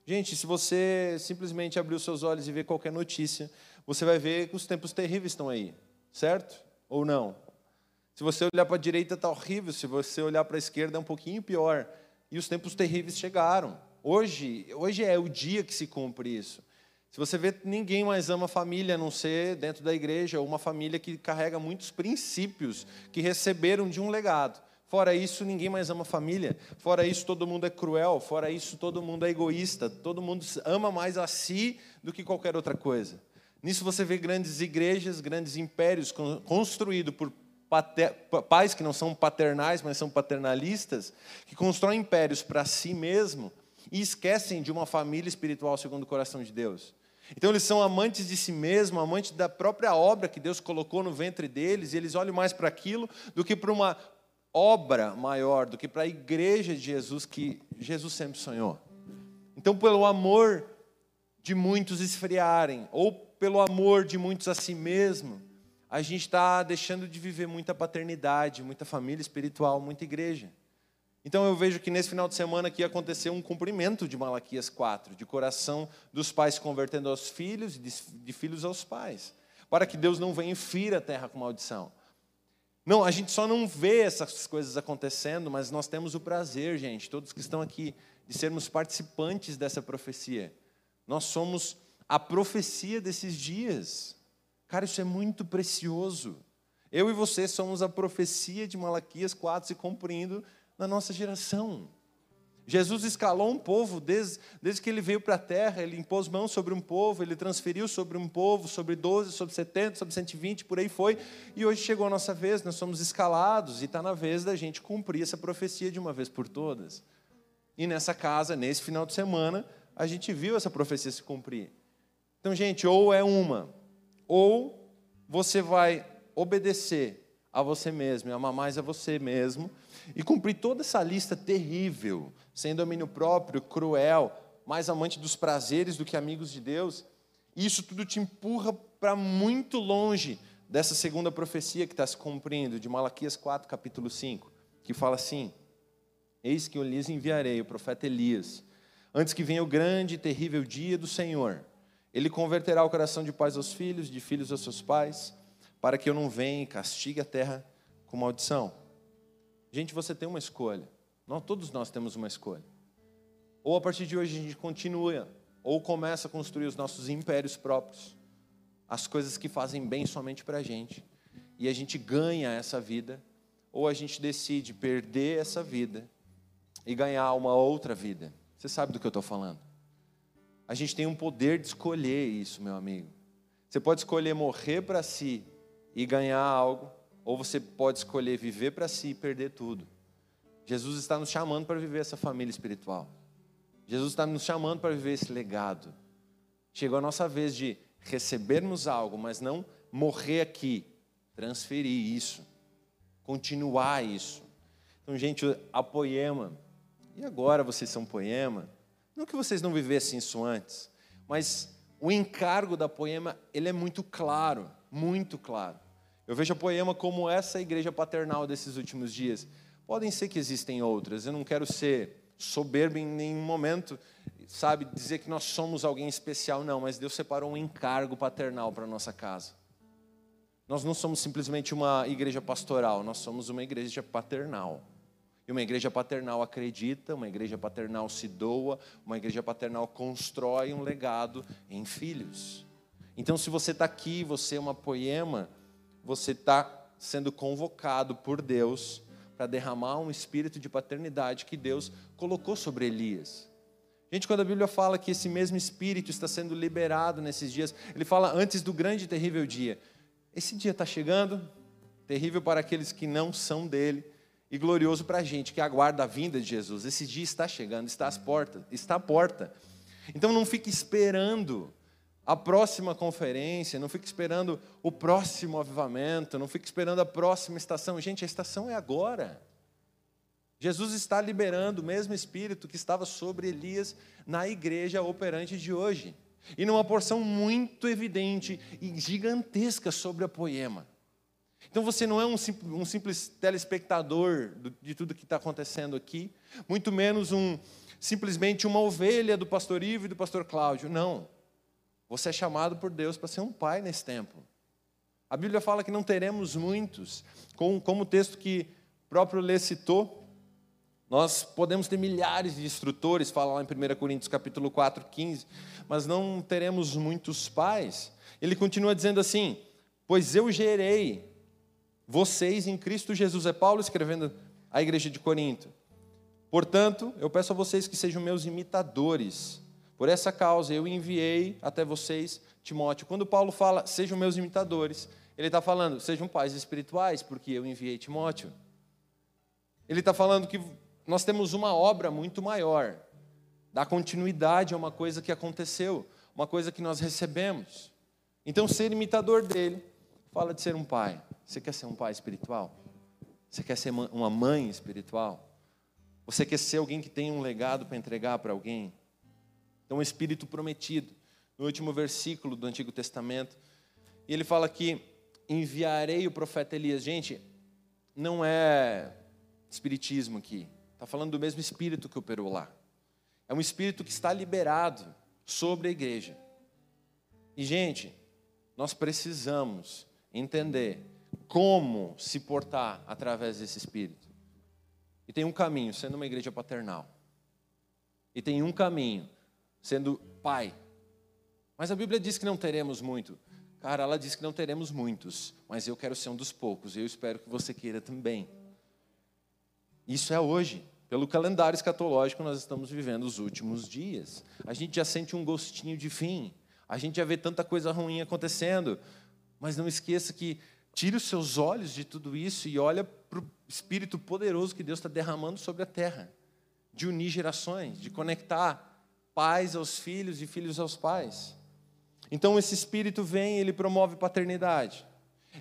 Gente, se você simplesmente abrir os seus olhos e ver qualquer notícia, você vai ver que os tempos terríveis estão aí, certo? Ou não? Se você olhar para a direita, está horrível. Se você olhar para a esquerda, é um pouquinho pior. E os tempos terríveis chegaram. Hoje, hoje é o dia que se cumpre isso. Se você vê, ninguém mais ama a família, a não ser dentro da igreja, uma família que carrega muitos princípios que receberam de um legado. Fora isso, ninguém mais ama família. Fora isso, todo mundo é cruel. Fora isso, todo mundo é egoísta. Todo mundo ama mais a si do que qualquer outra coisa. Nisso você vê grandes igrejas, grandes impérios construídos por pais que não são paternais, mas são paternalistas, que constroem impérios para si mesmo e esquecem de uma família espiritual segundo o coração de Deus. Então eles são amantes de si mesmos, amantes da própria obra que Deus colocou no ventre deles, e eles olham mais para aquilo do que para uma obra maior do que para a igreja de Jesus que Jesus sempre sonhou. Então, pelo amor de muitos esfriarem, ou pelo amor de muitos a si mesmo, a gente está deixando de viver muita paternidade, muita família espiritual, muita igreja. Então eu vejo que nesse final de semana aqui aconteceu um cumprimento de Malaquias 4, de coração dos pais convertendo aos filhos e de filhos aos pais, para que Deus não venha e fira a terra com maldição. Não, a gente só não vê essas coisas acontecendo, mas nós temos o prazer, gente, todos que estão aqui, de sermos participantes dessa profecia. Nós somos a profecia desses dias. Cara, isso é muito precioso. Eu e você somos a profecia de Malaquias 4 se cumprindo na nossa geração. Jesus escalou um povo desde, desde que ele veio para a terra, ele impôs mão sobre um povo, ele transferiu sobre um povo, sobre 12, sobre 70, sobre 120, por aí foi. E hoje chegou a nossa vez, nós somos escalados e está na vez da gente cumprir essa profecia de uma vez por todas. E nessa casa, nesse final de semana, a gente viu essa profecia se cumprir. Então, gente, ou é uma, ou você vai obedecer a você mesmo amar mais a você mesmo e cumprir toda essa lista terrível, sem domínio próprio, cruel, mais amante dos prazeres do que amigos de Deus, isso tudo te empurra para muito longe dessa segunda profecia que está se cumprindo, de Malaquias 4, capítulo 5, que fala assim: Eis que eu lhes enviarei o profeta Elias, antes que venha o grande e terrível dia do Senhor. Ele converterá o coração de pais aos filhos, de filhos aos seus pais, para que eu não venha e castigue a terra com maldição. Gente, você tem uma escolha. Nós, todos nós temos uma escolha. Ou a partir de hoje a gente continua, ou começa a construir os nossos impérios próprios, as coisas que fazem bem somente para a gente, e a gente ganha essa vida, ou a gente decide perder essa vida e ganhar uma outra vida. Você sabe do que eu estou falando? A gente tem um poder de escolher isso, meu amigo. Você pode escolher morrer para si e ganhar algo, ou você pode escolher viver para si e perder tudo. Jesus está nos chamando para viver essa família espiritual. Jesus está nos chamando para viver esse legado. Chegou a nossa vez de recebermos algo, mas não morrer aqui, transferir isso, continuar isso. Então, gente, a poema, e agora vocês são poema, não que vocês não vivessem isso antes, mas o encargo da poema, ele é muito claro, muito claro. Eu vejo a Poema como essa igreja paternal desses últimos dias. Podem ser que existem outras, eu não quero ser soberbo em nenhum momento, sabe, dizer que nós somos alguém especial, não, mas Deus separou um encargo paternal para a nossa casa. Nós não somos simplesmente uma igreja pastoral, nós somos uma igreja paternal. E uma igreja paternal acredita, uma igreja paternal se doa, uma igreja paternal constrói um legado em filhos. Então, se você está aqui, você é uma poema, você está sendo convocado por Deus para derramar um espírito de paternidade que Deus colocou sobre Elias. Gente, quando a Bíblia fala que esse mesmo espírito está sendo liberado nesses dias, ele fala antes do grande e terrível dia. Esse dia está chegando, terrível para aqueles que não são dele, e glorioso para a gente que aguarda a vinda de Jesus. Esse dia está chegando, está às portas, está à porta. Então não fique esperando a próxima conferência, não fique esperando o próximo avivamento, não fique esperando a próxima estação. Gente, a estação é agora. Jesus está liberando o mesmo espírito que estava sobre Elias na igreja operante de hoje. E numa porção muito evidente e gigantesca sobre a poema. Então você não é um, um simples telespectador de tudo que está acontecendo aqui, muito menos um simplesmente uma ovelha do pastor Ivo e do pastor Cláudio. Não. Você é chamado por Deus para ser um pai nesse tempo. A Bíblia fala que não teremos muitos, como o texto que o próprio Lê citou, nós podemos ter milhares de instrutores, fala lá em 1 Coríntios capítulo 4, 15, mas não teremos muitos pais. Ele continua dizendo assim: Pois eu gerei vocês em Cristo Jesus. É Paulo escrevendo à igreja de Corinto. Portanto, eu peço a vocês que sejam meus imitadores por essa causa eu enviei até vocês Timóteo. Quando Paulo fala, sejam meus imitadores, ele está falando, sejam pais espirituais, porque eu enviei Timóteo. Ele está falando que nós temos uma obra muito maior, dar continuidade a uma coisa que aconteceu, uma coisa que nós recebemos. Então, ser imitador dele fala de ser um pai. Você quer ser um pai espiritual? Você quer ser uma mãe espiritual? Você quer ser alguém que tem um legado para entregar para alguém? Então, o Espírito prometido, no último versículo do Antigo Testamento, e ele fala que enviarei o profeta Elias. Gente, não é espiritismo aqui, está falando do mesmo Espírito que operou lá. É um Espírito que está liberado sobre a igreja. E, gente, nós precisamos entender como se portar através desse Espírito. E tem um caminho, sendo uma igreja paternal. E tem um caminho, sendo pai. Mas a Bíblia diz que não teremos muito. Cara, ela diz que não teremos muitos, mas eu quero ser um dos poucos, e eu espero que você queira também. Isso é hoje. Pelo calendário escatológico, nós estamos vivendo os últimos dias. A gente já sente um gostinho de fim. A gente já vê tanta coisa ruim acontecendo. Mas não esqueça que tire os seus olhos de tudo isso e olha para o Espírito poderoso que Deus está derramando sobre a terra. De unir gerações, de conectar pais aos filhos e filhos aos pais. Então esse Espírito vem, ele promove paternidade.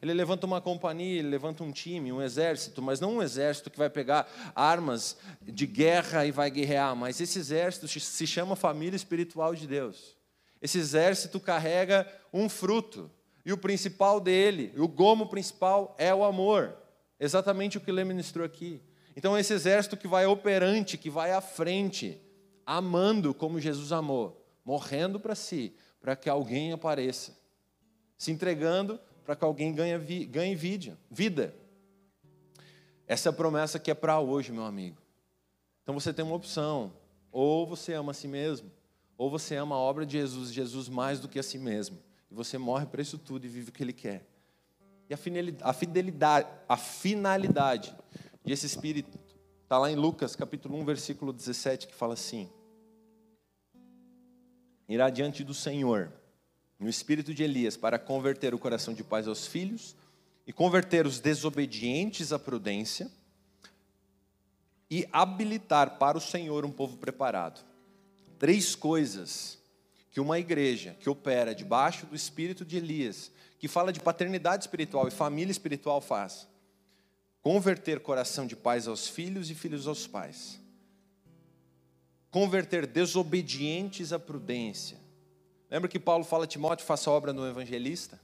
Ele levanta uma companhia, ele levanta um time, um exército, mas não um exército que vai pegar armas de guerra e vai guerrear, mas esse exército se chama família espiritual de Deus. Esse exército carrega um fruto, e o principal dele, o gomo principal é o amor. Exatamente o que ele ministrou aqui. Então, esse exército que vai operante, que vai à frente, amando como Jesus amou, morrendo para si, para que alguém apareça, se entregando para que alguém ganhe, ganhe vida. Essa é a promessa que é para hoje, meu amigo. Então você tem uma opção: ou você ama a si mesmo, ou você ama a obra de Jesus, Jesus mais do que a si mesmo. E você morre para isso tudo e vive o que Ele quer. E a fidelidade, a finalidade desse Espírito está lá em Lucas capítulo 1, versículo 17, que fala assim: Irá diante do Senhor no espírito de Elias para converter o coração de pais aos filhos e converter os desobedientes à prudência e habilitar para o Senhor um povo preparado. Três coisas que uma igreja que opera debaixo do espírito de Elias, que fala de paternidade espiritual e família espiritual faz. Converter coração de pais aos filhos e filhos aos pais. Converter desobedientes à prudência Lembra que Paulo fala Timóteo, faça obra no evangelista?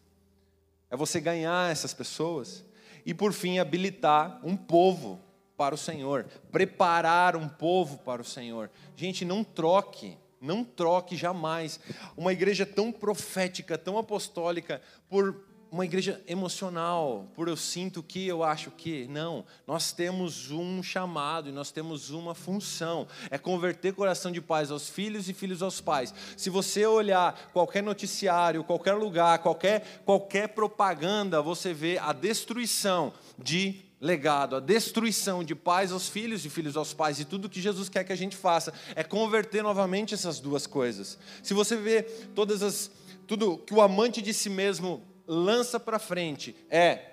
É você ganhar essas pessoas. E por fim, habilitar um povo para o Senhor, preparar um povo para o Senhor. Gente, não troque, não troque jamais uma igreja tão profética, tão apostólica, por uma igreja emocional, por eu sinto que, eu acho que. Não, nós temos um chamado e nós temos uma função: é converter coração de pais aos filhos e filhos aos pais. Se você olhar qualquer noticiário, qualquer lugar, qualquer, qualquer propaganda, você vê a destruição de legado, a destruição de pais aos filhos e filhos aos pais, e tudo que Jesus quer que a gente faça é converter novamente essas duas coisas. Se você vê todas as tudo que o amante de si mesmo lança para frente é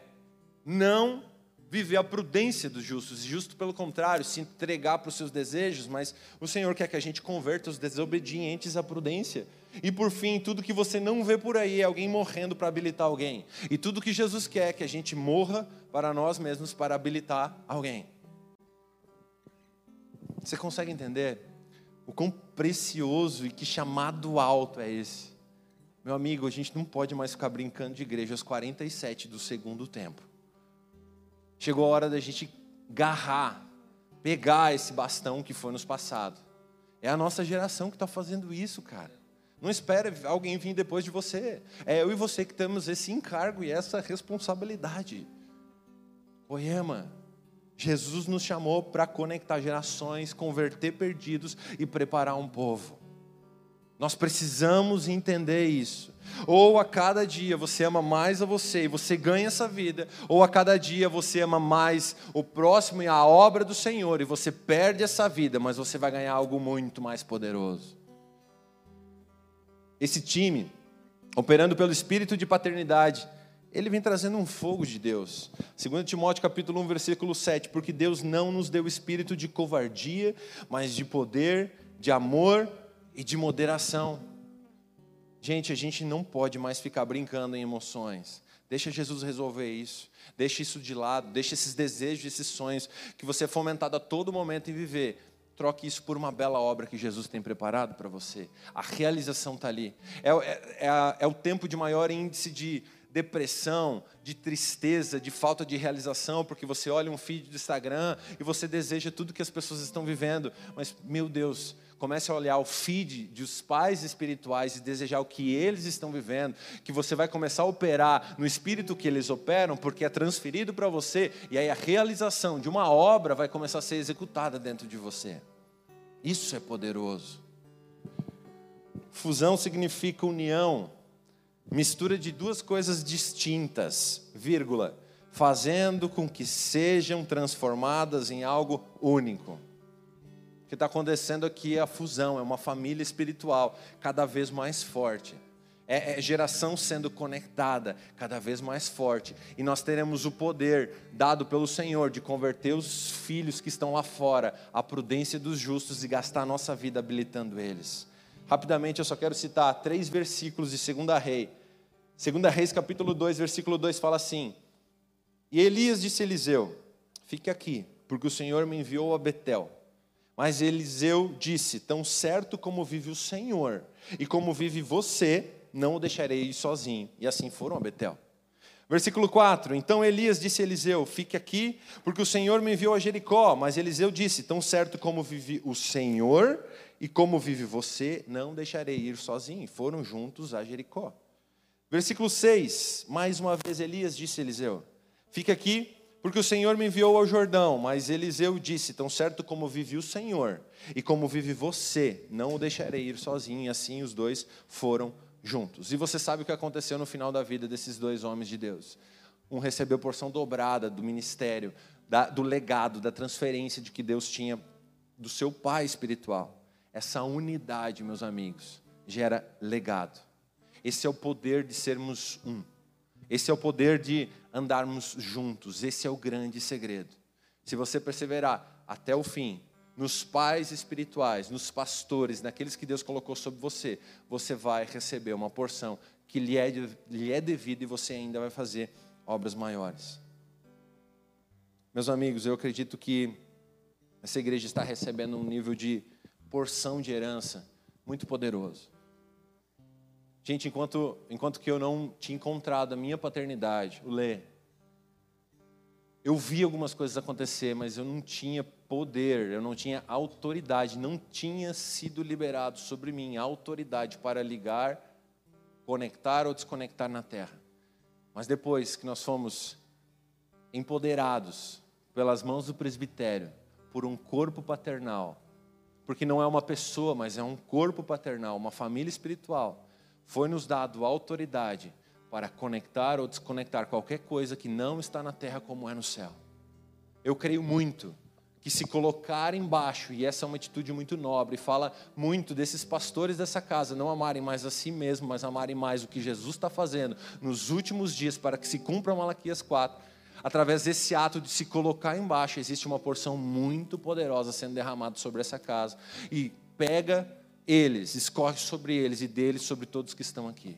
não viver a prudência dos justos, justo pelo contrário, se entregar para os seus desejos, mas o Senhor quer que a gente converta os desobedientes à prudência. E por fim, tudo que você não vê por aí é alguém morrendo para habilitar alguém. E tudo que Jesus quer é que a gente morra para nós mesmos para habilitar alguém. Você consegue entender o quão precioso e que chamado alto é esse? Meu amigo, a gente não pode mais ficar brincando de igreja aos 47 do segundo tempo. Chegou a hora da gente garrar, pegar esse bastão que foi nos passado. É a nossa geração que está fazendo isso, cara. Não espere alguém vir depois de você. É eu e você que temos esse encargo e essa responsabilidade. Poema. Jesus nos chamou para conectar gerações, converter perdidos e preparar um povo. Nós precisamos entender isso. Ou a cada dia você ama mais a você e você ganha essa vida, ou a cada dia você ama mais o próximo e a obra do Senhor e você perde essa vida, mas você vai ganhar algo muito mais poderoso. Esse time, operando pelo espírito de paternidade, ele vem trazendo um fogo de Deus. 2 Timóteo capítulo 1, versículo 7, porque Deus não nos deu espírito de covardia, mas de poder, de amor e de moderação. Gente, a gente não pode mais ficar brincando em emoções. Deixa Jesus resolver isso. Deixa isso de lado. Deixa esses desejos, esses sonhos que você é fomentado a todo momento em viver. Troque isso por uma bela obra que Jesus tem preparado para você. A realização está ali. É, é, é, é o tempo de maior índice de depressão, de tristeza, de falta de realização, porque você olha um feed do Instagram e você deseja tudo que as pessoas estão vivendo. Mas, meu Deus, comece a olhar o feed dos pais espirituais e desejar o que eles estão vivendo, que você vai começar a operar no espírito que eles operam, porque é transferido para você, e aí a realização de uma obra vai começar a ser executada dentro de você. Isso é poderoso. Fusão significa união, mistura de duas coisas distintas, vírgula, fazendo com que sejam transformadas em algo único. Que está acontecendo aqui é a fusão, é uma família espiritual cada vez mais forte. É, é, geração sendo conectada cada vez mais forte. E nós teremos o poder dado pelo Senhor de converter os filhos que estão lá fora à prudência dos justos e gastar a nossa vida habilitando eles. Rapidamente eu só quero citar três versículos de 2 Rei. 2 Reis capítulo 2, versículo 2 fala assim: E Elias disse a Eliseu: Fique aqui, porque o Senhor me enviou a Betel. Mas Eliseu disse: Tão certo como vive o Senhor e como vive você, não o deixarei ir sozinho. E assim foram a Betel. Versículo 4: Então Elias disse a Eliseu: Fique aqui, porque o Senhor me enviou a Jericó. Mas Eliseu disse: Tão certo como vive o Senhor e como vive você, não deixarei ir sozinho. Foram juntos a Jericó. Versículo 6: Mais uma vez Elias disse a Eliseu: Fique aqui, porque o Senhor me enviou ao Jordão. Mas Eliseu disse: Tão certo como vive o Senhor e como vive você, não o deixarei ir sozinho. E assim os dois foram juntos. E você sabe o que aconteceu no final da vida desses dois homens de Deus. Um recebeu porção dobrada do ministério, da, do legado, da transferência de que Deus tinha do seu pai espiritual. Essa unidade, meus amigos, gera legado. Esse é o poder de sermos um. Esse é o poder de andarmos juntos. Esse é o grande segredo. Se você perseverar até o fim, nos pais espirituais, nos pastores, naqueles que Deus colocou sobre você, você vai receber uma porção que lhe é, lhe é devida e você ainda vai fazer obras maiores. Meus amigos, eu acredito que essa igreja está recebendo um nível de porção de herança muito poderoso. Gente, enquanto, enquanto que eu não tinha encontrado a minha paternidade, o Lê, eu vi algumas coisas acontecer, mas eu não tinha poder, eu não tinha autoridade, não tinha sido liberado sobre mim autoridade para ligar, conectar ou desconectar na terra. Mas depois que nós fomos empoderados pelas mãos do presbitério, por um corpo paternal, porque não é uma pessoa, mas é um corpo paternal, uma família espiritual, foi nos dado autoridade para conectar ou desconectar qualquer coisa que não está na terra como é no céu. Eu creio muito que se colocar embaixo, e essa é uma atitude muito nobre, fala muito desses pastores dessa casa, não amarem mais a si mesmo, mas amarem mais o que Jesus está fazendo nos últimos dias para que se cumpra Malaquias 4. Através desse ato de se colocar embaixo, existe uma porção muito poderosa sendo derramada sobre essa casa. E pega eles, escorre sobre eles e deles sobre todos que estão aqui.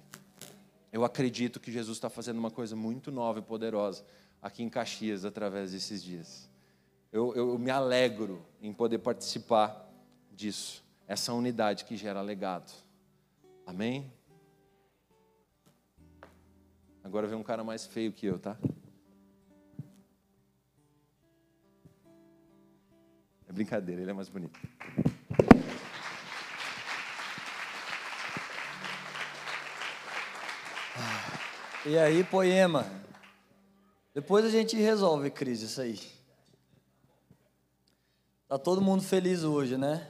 Eu acredito que Jesus está fazendo uma coisa muito nova e poderosa aqui em Caxias através desses dias. Eu, eu me alegro em poder participar disso, essa unidade que gera legado. Amém? Agora vem um cara mais feio que eu, tá? É brincadeira, ele é mais bonito. E aí, poema? Depois a gente resolve, Cris, isso aí. Tá todo mundo feliz hoje, né?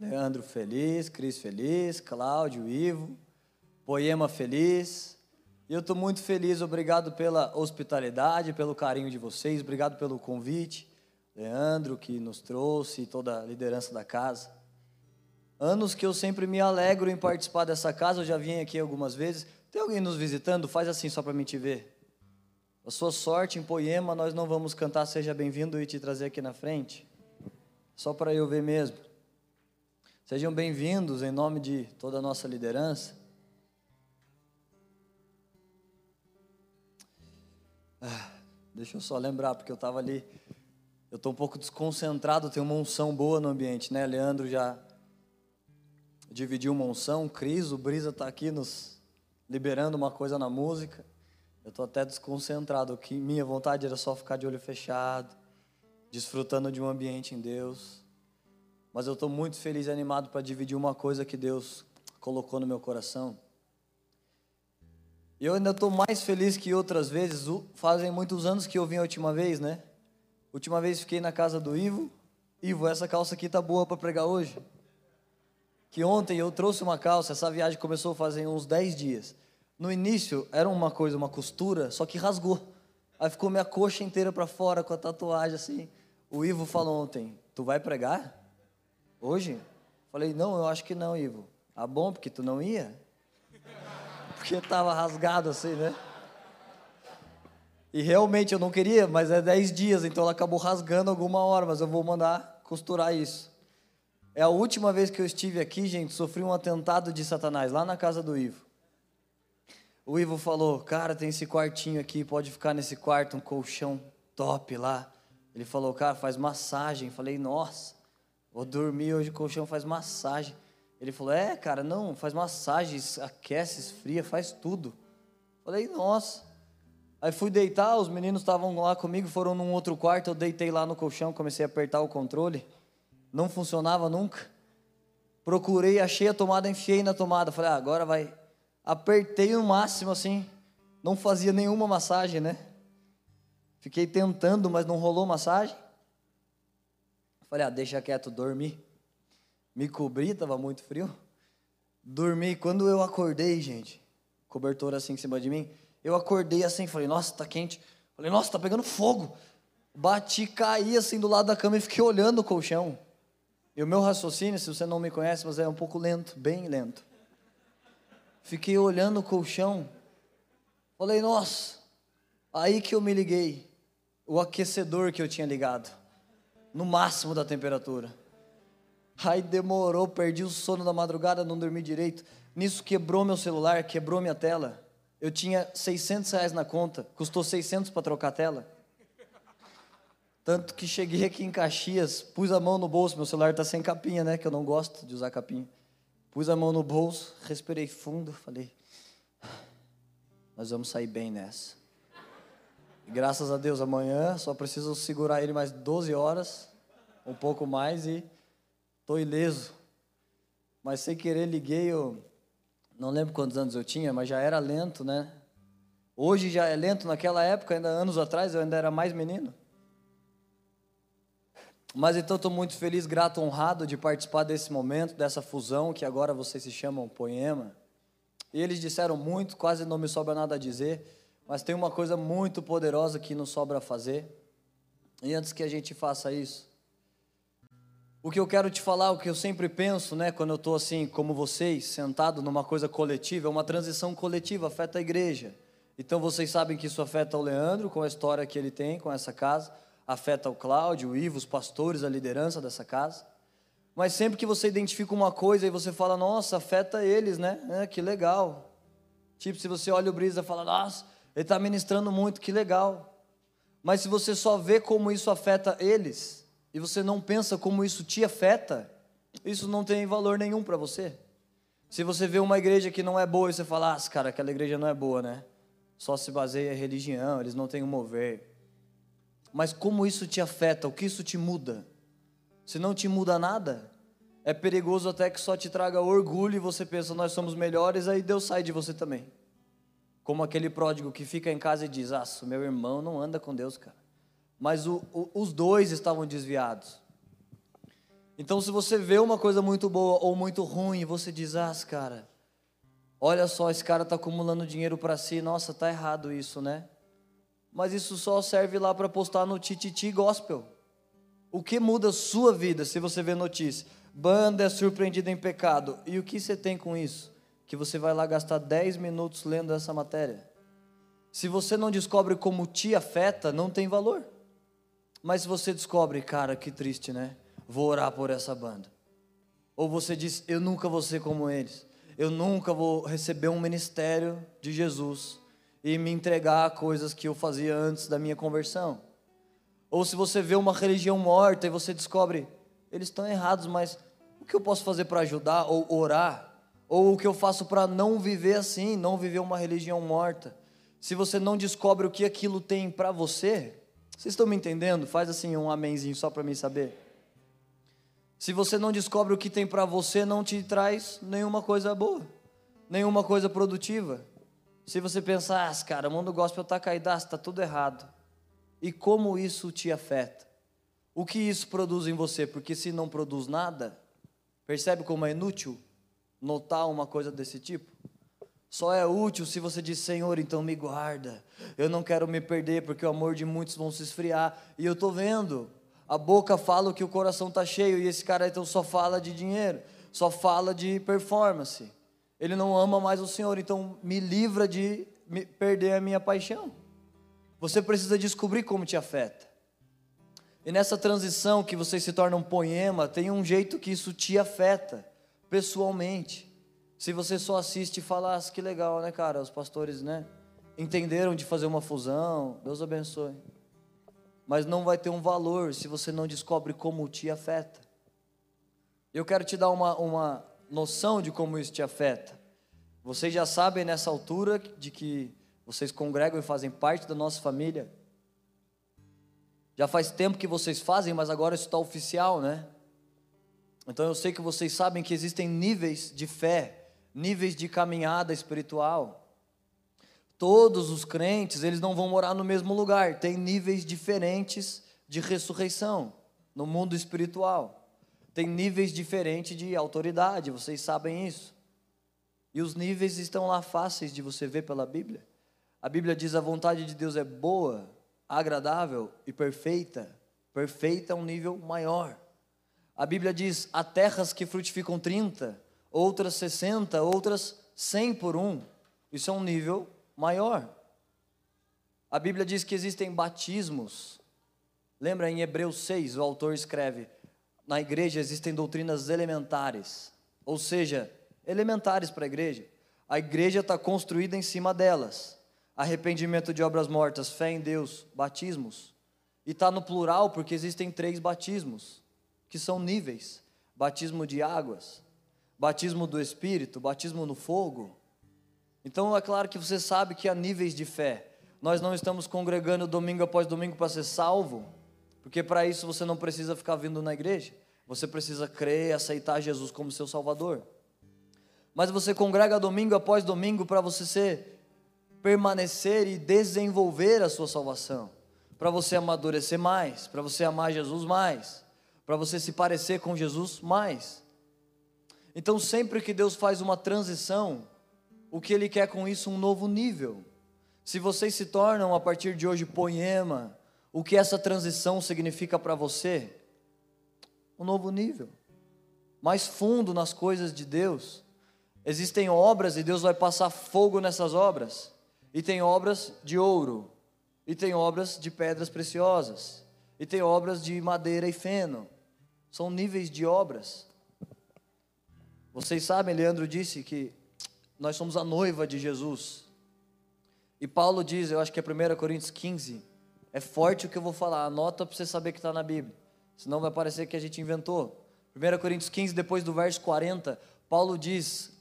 Leandro feliz, Cris feliz, Cláudio, Ivo, Poema feliz. E eu estou muito feliz, obrigado pela hospitalidade, pelo carinho de vocês, obrigado pelo convite. Leandro, que nos trouxe, toda a liderança da casa. Anos que eu sempre me alegro em participar dessa casa, eu já vim aqui algumas vezes. Tem alguém nos visitando? Faz assim só para mim te ver. A sua sorte em poema, nós não vamos cantar Seja Bem-vindo e te trazer aqui na frente só para eu ver mesmo. Sejam bem-vindos em nome de toda a nossa liderança. Ah, deixa eu só lembrar, porque eu estava ali. Eu estou um pouco desconcentrado, tem uma unção boa no ambiente, né? Leandro já dividiu uma unção, Cris, o Brisa está aqui nos liberando uma coisa na música. Eu estou até desconcentrado, que minha vontade era só ficar de olho fechado desfrutando de um ambiente em Deus. Mas eu estou muito feliz e animado para dividir uma coisa que Deus colocou no meu coração. E eu ainda estou mais feliz que outras vezes. Fazem muitos anos que eu vim a última vez, né? Última vez fiquei na casa do Ivo. Ivo, essa calça aqui tá boa para pregar hoje. Que ontem eu trouxe uma calça, essa viagem começou fazem uns 10 dias. No início era uma coisa, uma costura, só que rasgou. Aí ficou minha coxa inteira para fora com a tatuagem assim. O Ivo falou ontem: Tu vai pregar? Hoje? Falei, não, eu acho que não, Ivo. Ah, bom, porque tu não ia? Porque tava rasgado assim, né? E realmente eu não queria, mas é 10 dias, então ela acabou rasgando alguma hora, mas eu vou mandar costurar isso. É a última vez que eu estive aqui, gente, sofri um atentado de Satanás lá na casa do Ivo. O Ivo falou: Cara, tem esse quartinho aqui, pode ficar nesse quarto, um colchão top lá. Ele falou: Cara, faz massagem. Falei: Nossa, vou dormir hoje, o colchão faz massagem. Ele falou: É, cara, não, faz massagem, aquece, esfria, faz tudo. Falei: Nossa. Aí fui deitar, os meninos estavam lá comigo, foram num outro quarto, eu deitei lá no colchão, comecei a apertar o controle. Não funcionava nunca. Procurei, achei a tomada, enfiei na tomada. Falei, ah, agora vai. Apertei no máximo assim. Não fazia nenhuma massagem, né? Fiquei tentando, mas não rolou massagem. Falei, ah, deixa quieto, dormi. Me cobri, estava muito frio. Dormi. Quando eu acordei, gente, cobertor assim em cima de mim, eu acordei assim, falei, nossa, tá quente. Falei, nossa, tá pegando fogo. Bati, caí assim do lado da cama e fiquei olhando o colchão. E o meu raciocínio, se você não me conhece, mas é um pouco lento, bem lento. Fiquei olhando o colchão. Falei, nossa, aí que eu me liguei. O aquecedor que eu tinha ligado. No máximo da temperatura. Aí demorou, perdi o sono da madrugada, não dormi direito. Nisso quebrou meu celular, quebrou minha tela. Eu tinha 600 reais na conta, custou 600 para trocar a tela. Tanto que cheguei aqui em Caxias, pus a mão no bolso, meu celular está sem capinha, né? Que eu não gosto de usar capinha. Pus a mão no bolso, respirei fundo, falei: Nós vamos sair bem nessa. E graças a Deus, amanhã só preciso segurar ele mais 12 horas, um pouco mais, e estou ileso. Mas sem querer liguei, eu não lembro quantos anos eu tinha, mas já era lento, né? Hoje já é lento, naquela época, ainda anos atrás, eu ainda era mais menino. Mas então estou muito feliz, grato, honrado de participar desse momento, dessa fusão que agora vocês se chamam Poema. E eles disseram muito, quase não me sobra nada a dizer, mas tem uma coisa muito poderosa que nos sobra fazer. E antes que a gente faça isso, o que eu quero te falar, o que eu sempre penso, né, quando eu estou assim, como vocês, sentado numa coisa coletiva, é uma transição coletiva, afeta a igreja. Então vocês sabem que isso afeta o Leandro, com a história que ele tem com essa casa, afeta o Cláudio, o Ivo, os pastores, a liderança dessa casa. Mas sempre que você identifica uma coisa e você fala, nossa, afeta eles, né? É, que legal. Tipo, se você olha o Brisa e fala, nossa, ele está ministrando muito, que legal. Mas se você só vê como isso afeta eles, e você não pensa como isso te afeta, isso não tem valor nenhum para você. Se você vê uma igreja que não é boa e você fala, ah, cara, aquela igreja não é boa, né? Só se baseia em religião, eles não têm um mover. Mas como isso te afeta, o que isso te muda? Se não te muda nada, é perigoso até que só te traga orgulho e você pensa, nós somos melhores, aí Deus sai de você também. Como aquele pródigo que fica em casa e diz, ah, meu irmão não anda com Deus, cara mas o, o, os dois estavam desviados. Então, se você vê uma coisa muito boa ou muito ruim, você diz: Ah, cara, olha só, esse cara está acumulando dinheiro para si, nossa, tá errado isso, né? Mas isso só serve lá para postar no Tititi Gospel. O que muda a sua vida se você vê notícia? Banda é surpreendida em pecado. E o que você tem com isso? Que você vai lá gastar 10 minutos lendo essa matéria. Se você não descobre como te afeta, não tem valor. Mas se você descobre, cara, que triste, né? Vou orar por essa banda. Ou você diz, eu nunca vou ser como eles. Eu nunca vou receber um ministério de Jesus e me entregar a coisas que eu fazia antes da minha conversão. Ou se você vê uma religião morta e você descobre, eles estão errados, mas o que eu posso fazer para ajudar ou orar? Ou o que eu faço para não viver assim, não viver uma religião morta? Se você não descobre o que aquilo tem para você, vocês estão me entendendo? Faz assim um amenzinho só para mim saber. Se você não descobre o que tem para você, não te traz nenhuma coisa boa, nenhuma coisa produtiva. Se você pensar, ah, cara, o mundo gospel está caidaço, está tudo errado. E como isso te afeta? O que isso produz em você? Porque se não produz nada, percebe como é inútil notar uma coisa desse tipo? Só é útil se você diz, Senhor, então me guarda. Eu não quero me perder, porque o amor de muitos vão se esfriar. E eu estou vendo A boca fala que o coração está cheio e esse cara então só fala de dinheiro, só fala de performance. Ele não ama mais o Senhor, então me livra de me perder a minha paixão. Você precisa descobrir como te afeta. E nessa transição que você se torna um poema, tem um jeito que isso te afeta pessoalmente. Se você só assiste e fala, ah, que legal, né, cara? Os pastores, né? Entenderam de fazer uma fusão, Deus abençoe. Mas não vai ter um valor se você não descobre como te afeta. Eu quero te dar uma, uma noção de como isso te afeta. Vocês já sabem nessa altura de que vocês congregam e fazem parte da nossa família. Já faz tempo que vocês fazem, mas agora isso está oficial, né? Então eu sei que vocês sabem que existem níveis de fé, níveis de caminhada espiritual. Todos os crentes, eles não vão morar no mesmo lugar, tem níveis diferentes de ressurreição no mundo espiritual. Tem níveis diferentes de autoridade, vocês sabem isso. E os níveis estão lá fáceis de você ver pela Bíblia. A Bíblia diz: a vontade de Deus é boa, agradável e perfeita. Perfeita é um nível maior. A Bíblia diz: há terras que frutificam 30, outras 60, outras 100 por um. Isso é um nível maior. A Bíblia diz que existem batismos. Lembra em Hebreus 6, o autor escreve: na igreja existem doutrinas elementares, ou seja, elementares para a igreja. A igreja está construída em cima delas. Arrependimento de obras mortas, fé em Deus, batismos. E está no plural porque existem três batismos que são níveis: batismo de águas, batismo do Espírito, batismo no fogo. Então é claro que você sabe que há níveis de fé. Nós não estamos congregando domingo após domingo para ser salvo, porque para isso você não precisa ficar vindo na igreja. Você precisa crer e aceitar Jesus como seu Salvador. Mas você congrega domingo após domingo para você ser permanecer e desenvolver a sua salvação, para você amadurecer mais, para você amar Jesus mais para você se parecer com Jesus mais. Então, sempre que Deus faz uma transição, o que Ele quer com isso? Um novo nível. Se vocês se tornam a partir de hoje poema, o que essa transição significa para você? Um novo nível, mais fundo nas coisas de Deus. Existem obras e Deus vai passar fogo nessas obras, e tem obras de ouro, e tem obras de pedras preciosas, e tem obras de madeira e feno, são níveis de obras. Vocês sabem, Leandro disse que nós somos a noiva de Jesus. E Paulo diz, eu acho que é 1 Coríntios 15, é forte o que eu vou falar, anota para você saber que está na Bíblia, senão vai parecer que a gente inventou. 1 Coríntios 15, depois do verso 40, Paulo diz: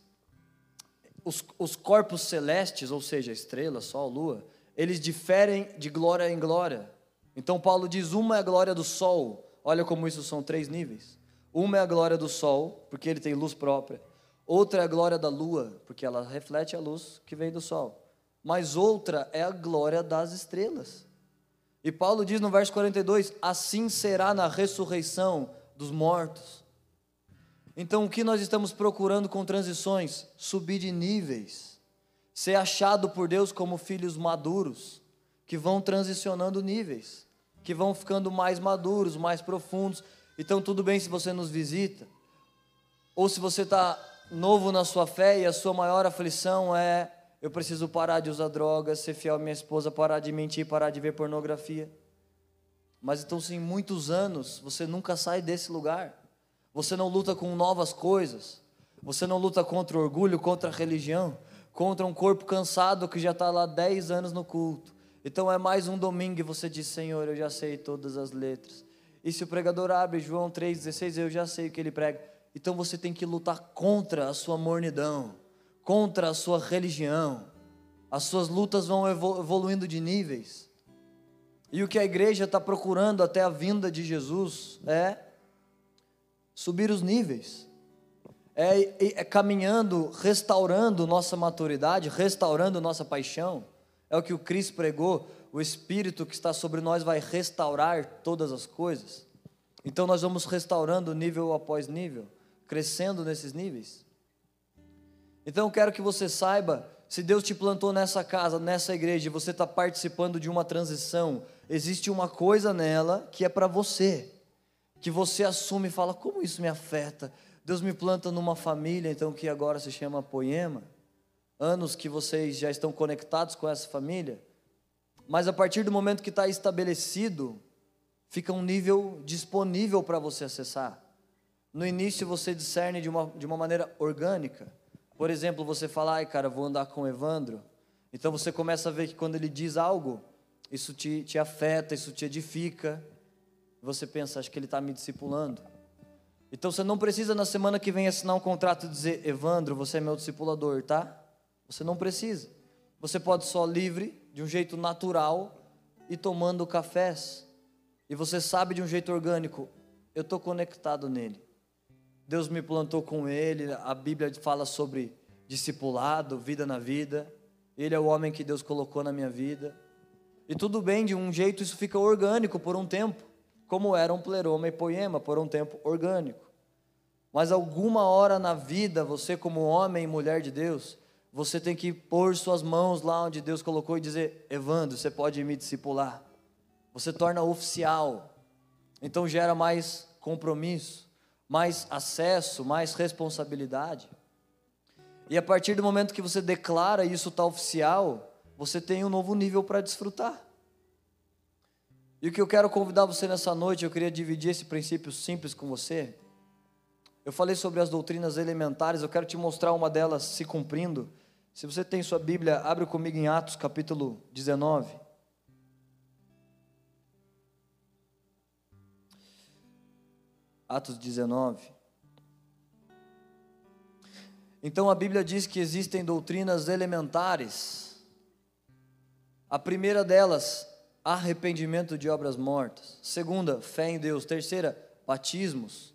os, os corpos celestes, ou seja, estrela, sol, lua, eles diferem de glória em glória. Então Paulo diz: uma é a glória do sol, Olha como isso são três níveis. Uma é a glória do sol, porque ele tem luz própria. Outra é a glória da lua, porque ela reflete a luz que vem do sol. Mas outra é a glória das estrelas. E Paulo diz no verso 42: Assim será na ressurreição dos mortos. Então, o que nós estamos procurando com transições? Subir de níveis, ser achado por Deus como filhos maduros, que vão transicionando níveis que vão ficando mais maduros, mais profundos. Então, tudo bem se você nos visita, ou se você está novo na sua fé e a sua maior aflição é: eu preciso parar de usar drogas, ser fiel à minha esposa, parar de mentir, parar de ver pornografia. Mas então, sim, muitos anos você nunca sai desse lugar. Você não luta com novas coisas. Você não luta contra o orgulho, contra a religião, contra um corpo cansado que já está lá 10 anos no culto. Então é mais um domingo e você diz: Senhor, eu já sei todas as letras. E se o pregador abre João 3,16, eu já sei o que ele prega. Então você tem que lutar contra a sua mornidão, contra a sua religião. As suas lutas vão evoluindo de níveis. E o que a igreja está procurando até a vinda de Jesus é subir os níveis. É, é, é caminhando, restaurando nossa maturidade, restaurando nossa paixão é o que o Cristo pregou, o Espírito que está sobre nós vai restaurar todas as coisas. Então nós vamos restaurando nível após nível, crescendo nesses níveis. Então eu quero que você saiba, se Deus te plantou nessa casa, nessa igreja, e você está participando de uma transição, existe uma coisa nela que é para você, que você assume e fala: como isso me afeta? Deus me planta numa família, então que agora se chama Poema. Anos que vocês já estão conectados com essa família, mas a partir do momento que está estabelecido, fica um nível disponível para você acessar. No início você discerne de uma, de uma maneira orgânica. Por exemplo, você fala, ai cara, vou andar com Evandro. Então você começa a ver que quando ele diz algo, isso te, te afeta, isso te edifica. Você pensa, acho que ele está me discipulando. Então você não precisa na semana que vem assinar um contrato e dizer, Evandro, você é meu discipulador, tá? Você não precisa. Você pode só livre, de um jeito natural, e tomando cafés. E você sabe de um jeito orgânico, eu estou conectado nele. Deus me plantou com ele, a Bíblia fala sobre discipulado, vida na vida. Ele é o homem que Deus colocou na minha vida. E tudo bem, de um jeito isso fica orgânico por um tempo, como era um pleroma e poema por um tempo orgânico. Mas alguma hora na vida, você como homem e mulher de Deus, você tem que pôr suas mãos lá onde Deus colocou e dizer: Evandro, você pode me discipular. Você torna oficial. Então gera mais compromisso mais acesso, mais responsabilidade. E a partir do momento que você declara isso está oficial, você tem um novo nível para desfrutar. E o que eu quero convidar você nessa noite, eu queria dividir esse princípio simples com você. Eu falei sobre as doutrinas elementares, eu quero te mostrar uma delas se cumprindo. Se você tem sua Bíblia, abre comigo em Atos capítulo 19. Atos 19. Então a Bíblia diz que existem doutrinas elementares. A primeira delas, arrependimento de obras mortas. Segunda, fé em Deus. Terceira, batismos.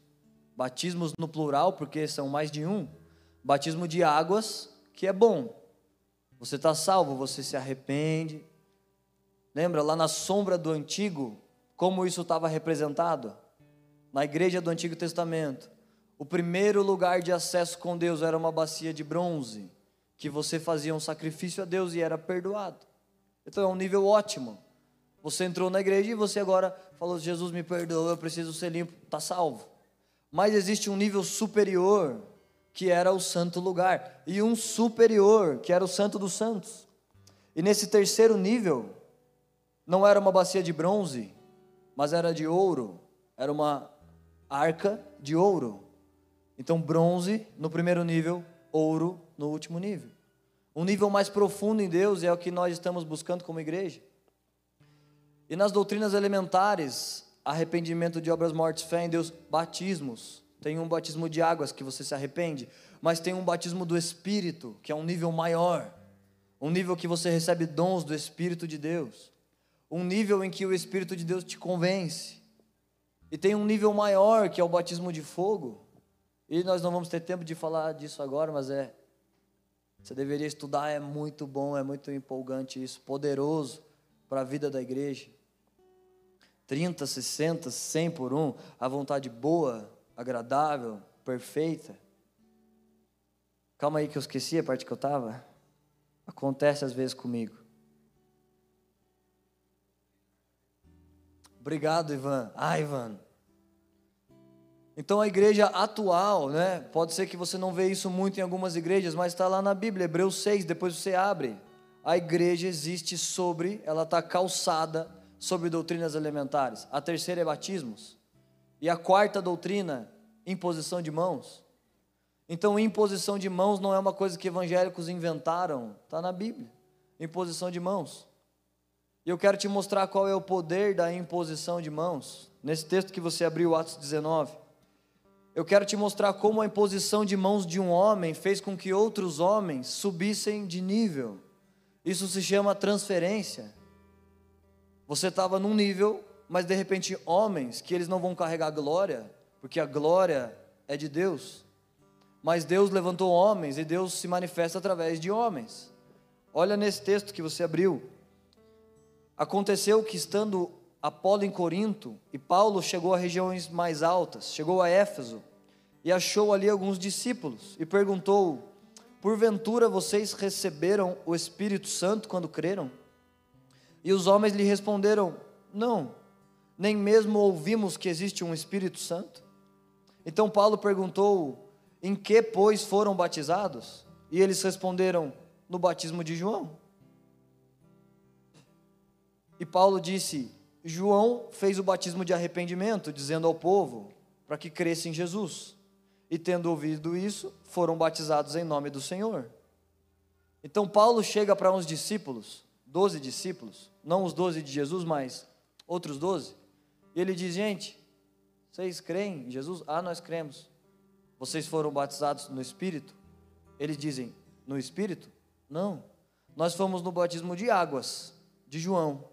Batismos no plural, porque são mais de um. Batismo de águas, que é bom. Você está salvo, você se arrepende. Lembra lá na sombra do antigo, como isso estava representado? Na igreja do Antigo Testamento, o primeiro lugar de acesso com Deus era uma bacia de bronze, que você fazia um sacrifício a Deus e era perdoado. Então é um nível ótimo. Você entrou na igreja e você agora falou: Jesus me perdoa, eu preciso ser limpo, está salvo. Mas existe um nível superior, que era o santo lugar, e um superior, que era o santo dos santos. E nesse terceiro nível, não era uma bacia de bronze, mas era de ouro, era uma arca de ouro. Então, bronze no primeiro nível, ouro no último nível. Um nível mais profundo em Deus é o que nós estamos buscando como igreja. E nas doutrinas elementares, arrependimento de obras mortas, fé em Deus, batismos. Tem um batismo de águas que você se arrepende, mas tem um batismo do Espírito, que é um nível maior. Um nível que você recebe dons do Espírito de Deus. Um nível em que o Espírito de Deus te convence. E tem um nível maior que é o batismo de fogo. E nós não vamos ter tempo de falar disso agora, mas é. Você deveria estudar, é muito bom, é muito empolgante isso, poderoso para a vida da igreja. 30, 60, 100 por um, a vontade boa, agradável, perfeita. Calma aí que eu esqueci a parte que eu estava. Acontece às vezes comigo. Obrigado, Ivan. Ah, Ivan. Então a igreja atual, né? Pode ser que você não vê isso muito em algumas igrejas, mas está lá na Bíblia, Hebreus 6, depois você abre. A igreja existe sobre, ela está calçada sobre doutrinas elementares. A terceira é batismos. E a quarta doutrina, imposição de mãos. Então, imposição de mãos não é uma coisa que evangélicos inventaram, está na Bíblia. Imposição de mãos. E eu quero te mostrar qual é o poder da imposição de mãos. Nesse texto que você abriu, Atos 19. Eu quero te mostrar como a imposição de mãos de um homem fez com que outros homens subissem de nível. Isso se chama transferência. Você estava num nível, mas de repente homens que eles não vão carregar glória, porque a glória é de Deus. Mas Deus levantou homens e Deus se manifesta através de homens. Olha nesse texto que você abriu, Aconteceu que, estando Apolo em Corinto, e Paulo chegou a regiões mais altas, chegou a Éfeso, e achou ali alguns discípulos, e perguntou: Porventura vocês receberam o Espírito Santo quando creram? E os homens lhe responderam: Não. Nem mesmo ouvimos que existe um Espírito Santo? Então Paulo perguntou: Em que, pois, foram batizados? E eles responderam: No batismo de João. E Paulo disse: João fez o batismo de arrependimento, dizendo ao povo para que cresça em Jesus. E tendo ouvido isso, foram batizados em nome do Senhor. Então Paulo chega para uns discípulos, doze discípulos, não os doze de Jesus, mas outros doze, e ele diz: Gente, vocês creem em Jesus? Ah, nós cremos. Vocês foram batizados no Espírito? Eles dizem: No Espírito? Não. Nós fomos no batismo de águas, de João.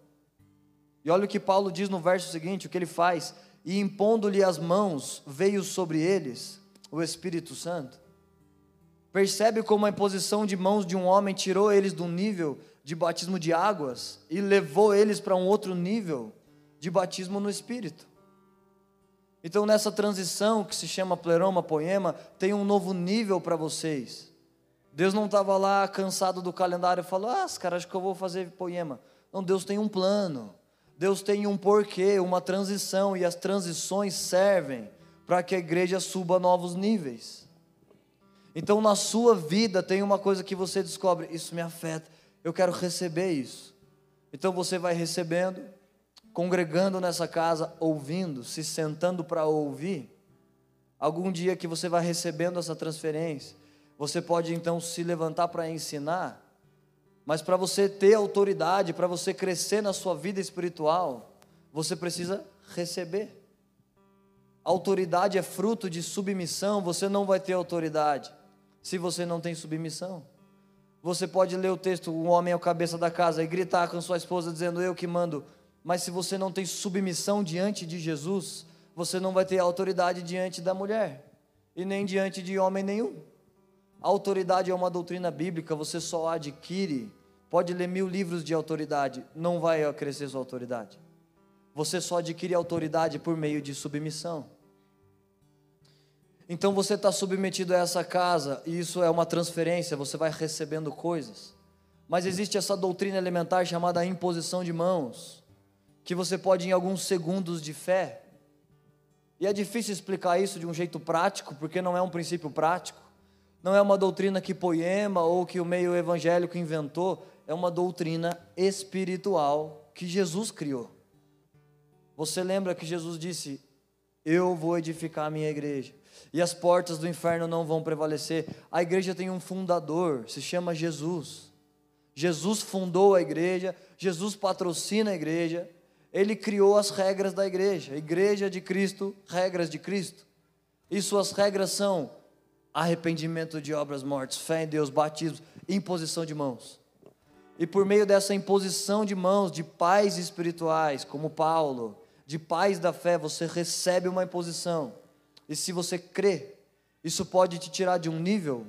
E olha o que Paulo diz no verso seguinte: o que ele faz. E impondo-lhe as mãos, veio sobre eles o Espírito Santo. Percebe como a imposição de mãos de um homem tirou eles do nível de batismo de águas e levou eles para um outro nível de batismo no Espírito. Então, nessa transição que se chama pleroma, poema, tem um novo nível para vocês. Deus não estava lá cansado do calendário e falou: Ah, cara, acho que eu vou fazer poema. Não, Deus tem um plano. Deus tem um porquê, uma transição, e as transições servem para que a igreja suba novos níveis. Então, na sua vida, tem uma coisa que você descobre: isso me afeta, eu quero receber isso. Então, você vai recebendo, congregando nessa casa, ouvindo, se sentando para ouvir. Algum dia que você vai recebendo essa transferência, você pode então se levantar para ensinar mas para você ter autoridade, para você crescer na sua vida espiritual, você precisa receber. Autoridade é fruto de submissão, você não vai ter autoridade se você não tem submissão. Você pode ler o texto, o homem é o cabeça da casa, e gritar com sua esposa dizendo eu que mando, mas se você não tem submissão diante de Jesus, você não vai ter autoridade diante da mulher, e nem diante de homem nenhum. Autoridade é uma doutrina bíblica, você só adquire. Pode ler mil livros de autoridade, não vai crescer sua autoridade. Você só adquire autoridade por meio de submissão. Então você está submetido a essa casa, e isso é uma transferência, você vai recebendo coisas. Mas existe essa doutrina elementar chamada imposição de mãos, que você pode, em alguns segundos de fé, e é difícil explicar isso de um jeito prático, porque não é um princípio prático não é uma doutrina que Poema ou que o meio evangélico inventou, é uma doutrina espiritual que Jesus criou. Você lembra que Jesus disse: Eu vou edificar a minha igreja, e as portas do inferno não vão prevalecer. A igreja tem um fundador, se chama Jesus. Jesus fundou a igreja, Jesus patrocina a igreja, ele criou as regras da igreja, igreja de Cristo, regras de Cristo. E suas regras são arrependimento de obras mortas, fé em Deus, batismo, imposição de mãos. E por meio dessa imposição de mãos de pais espirituais, como Paulo, de pais da fé, você recebe uma imposição. E se você crê, isso pode te tirar de um nível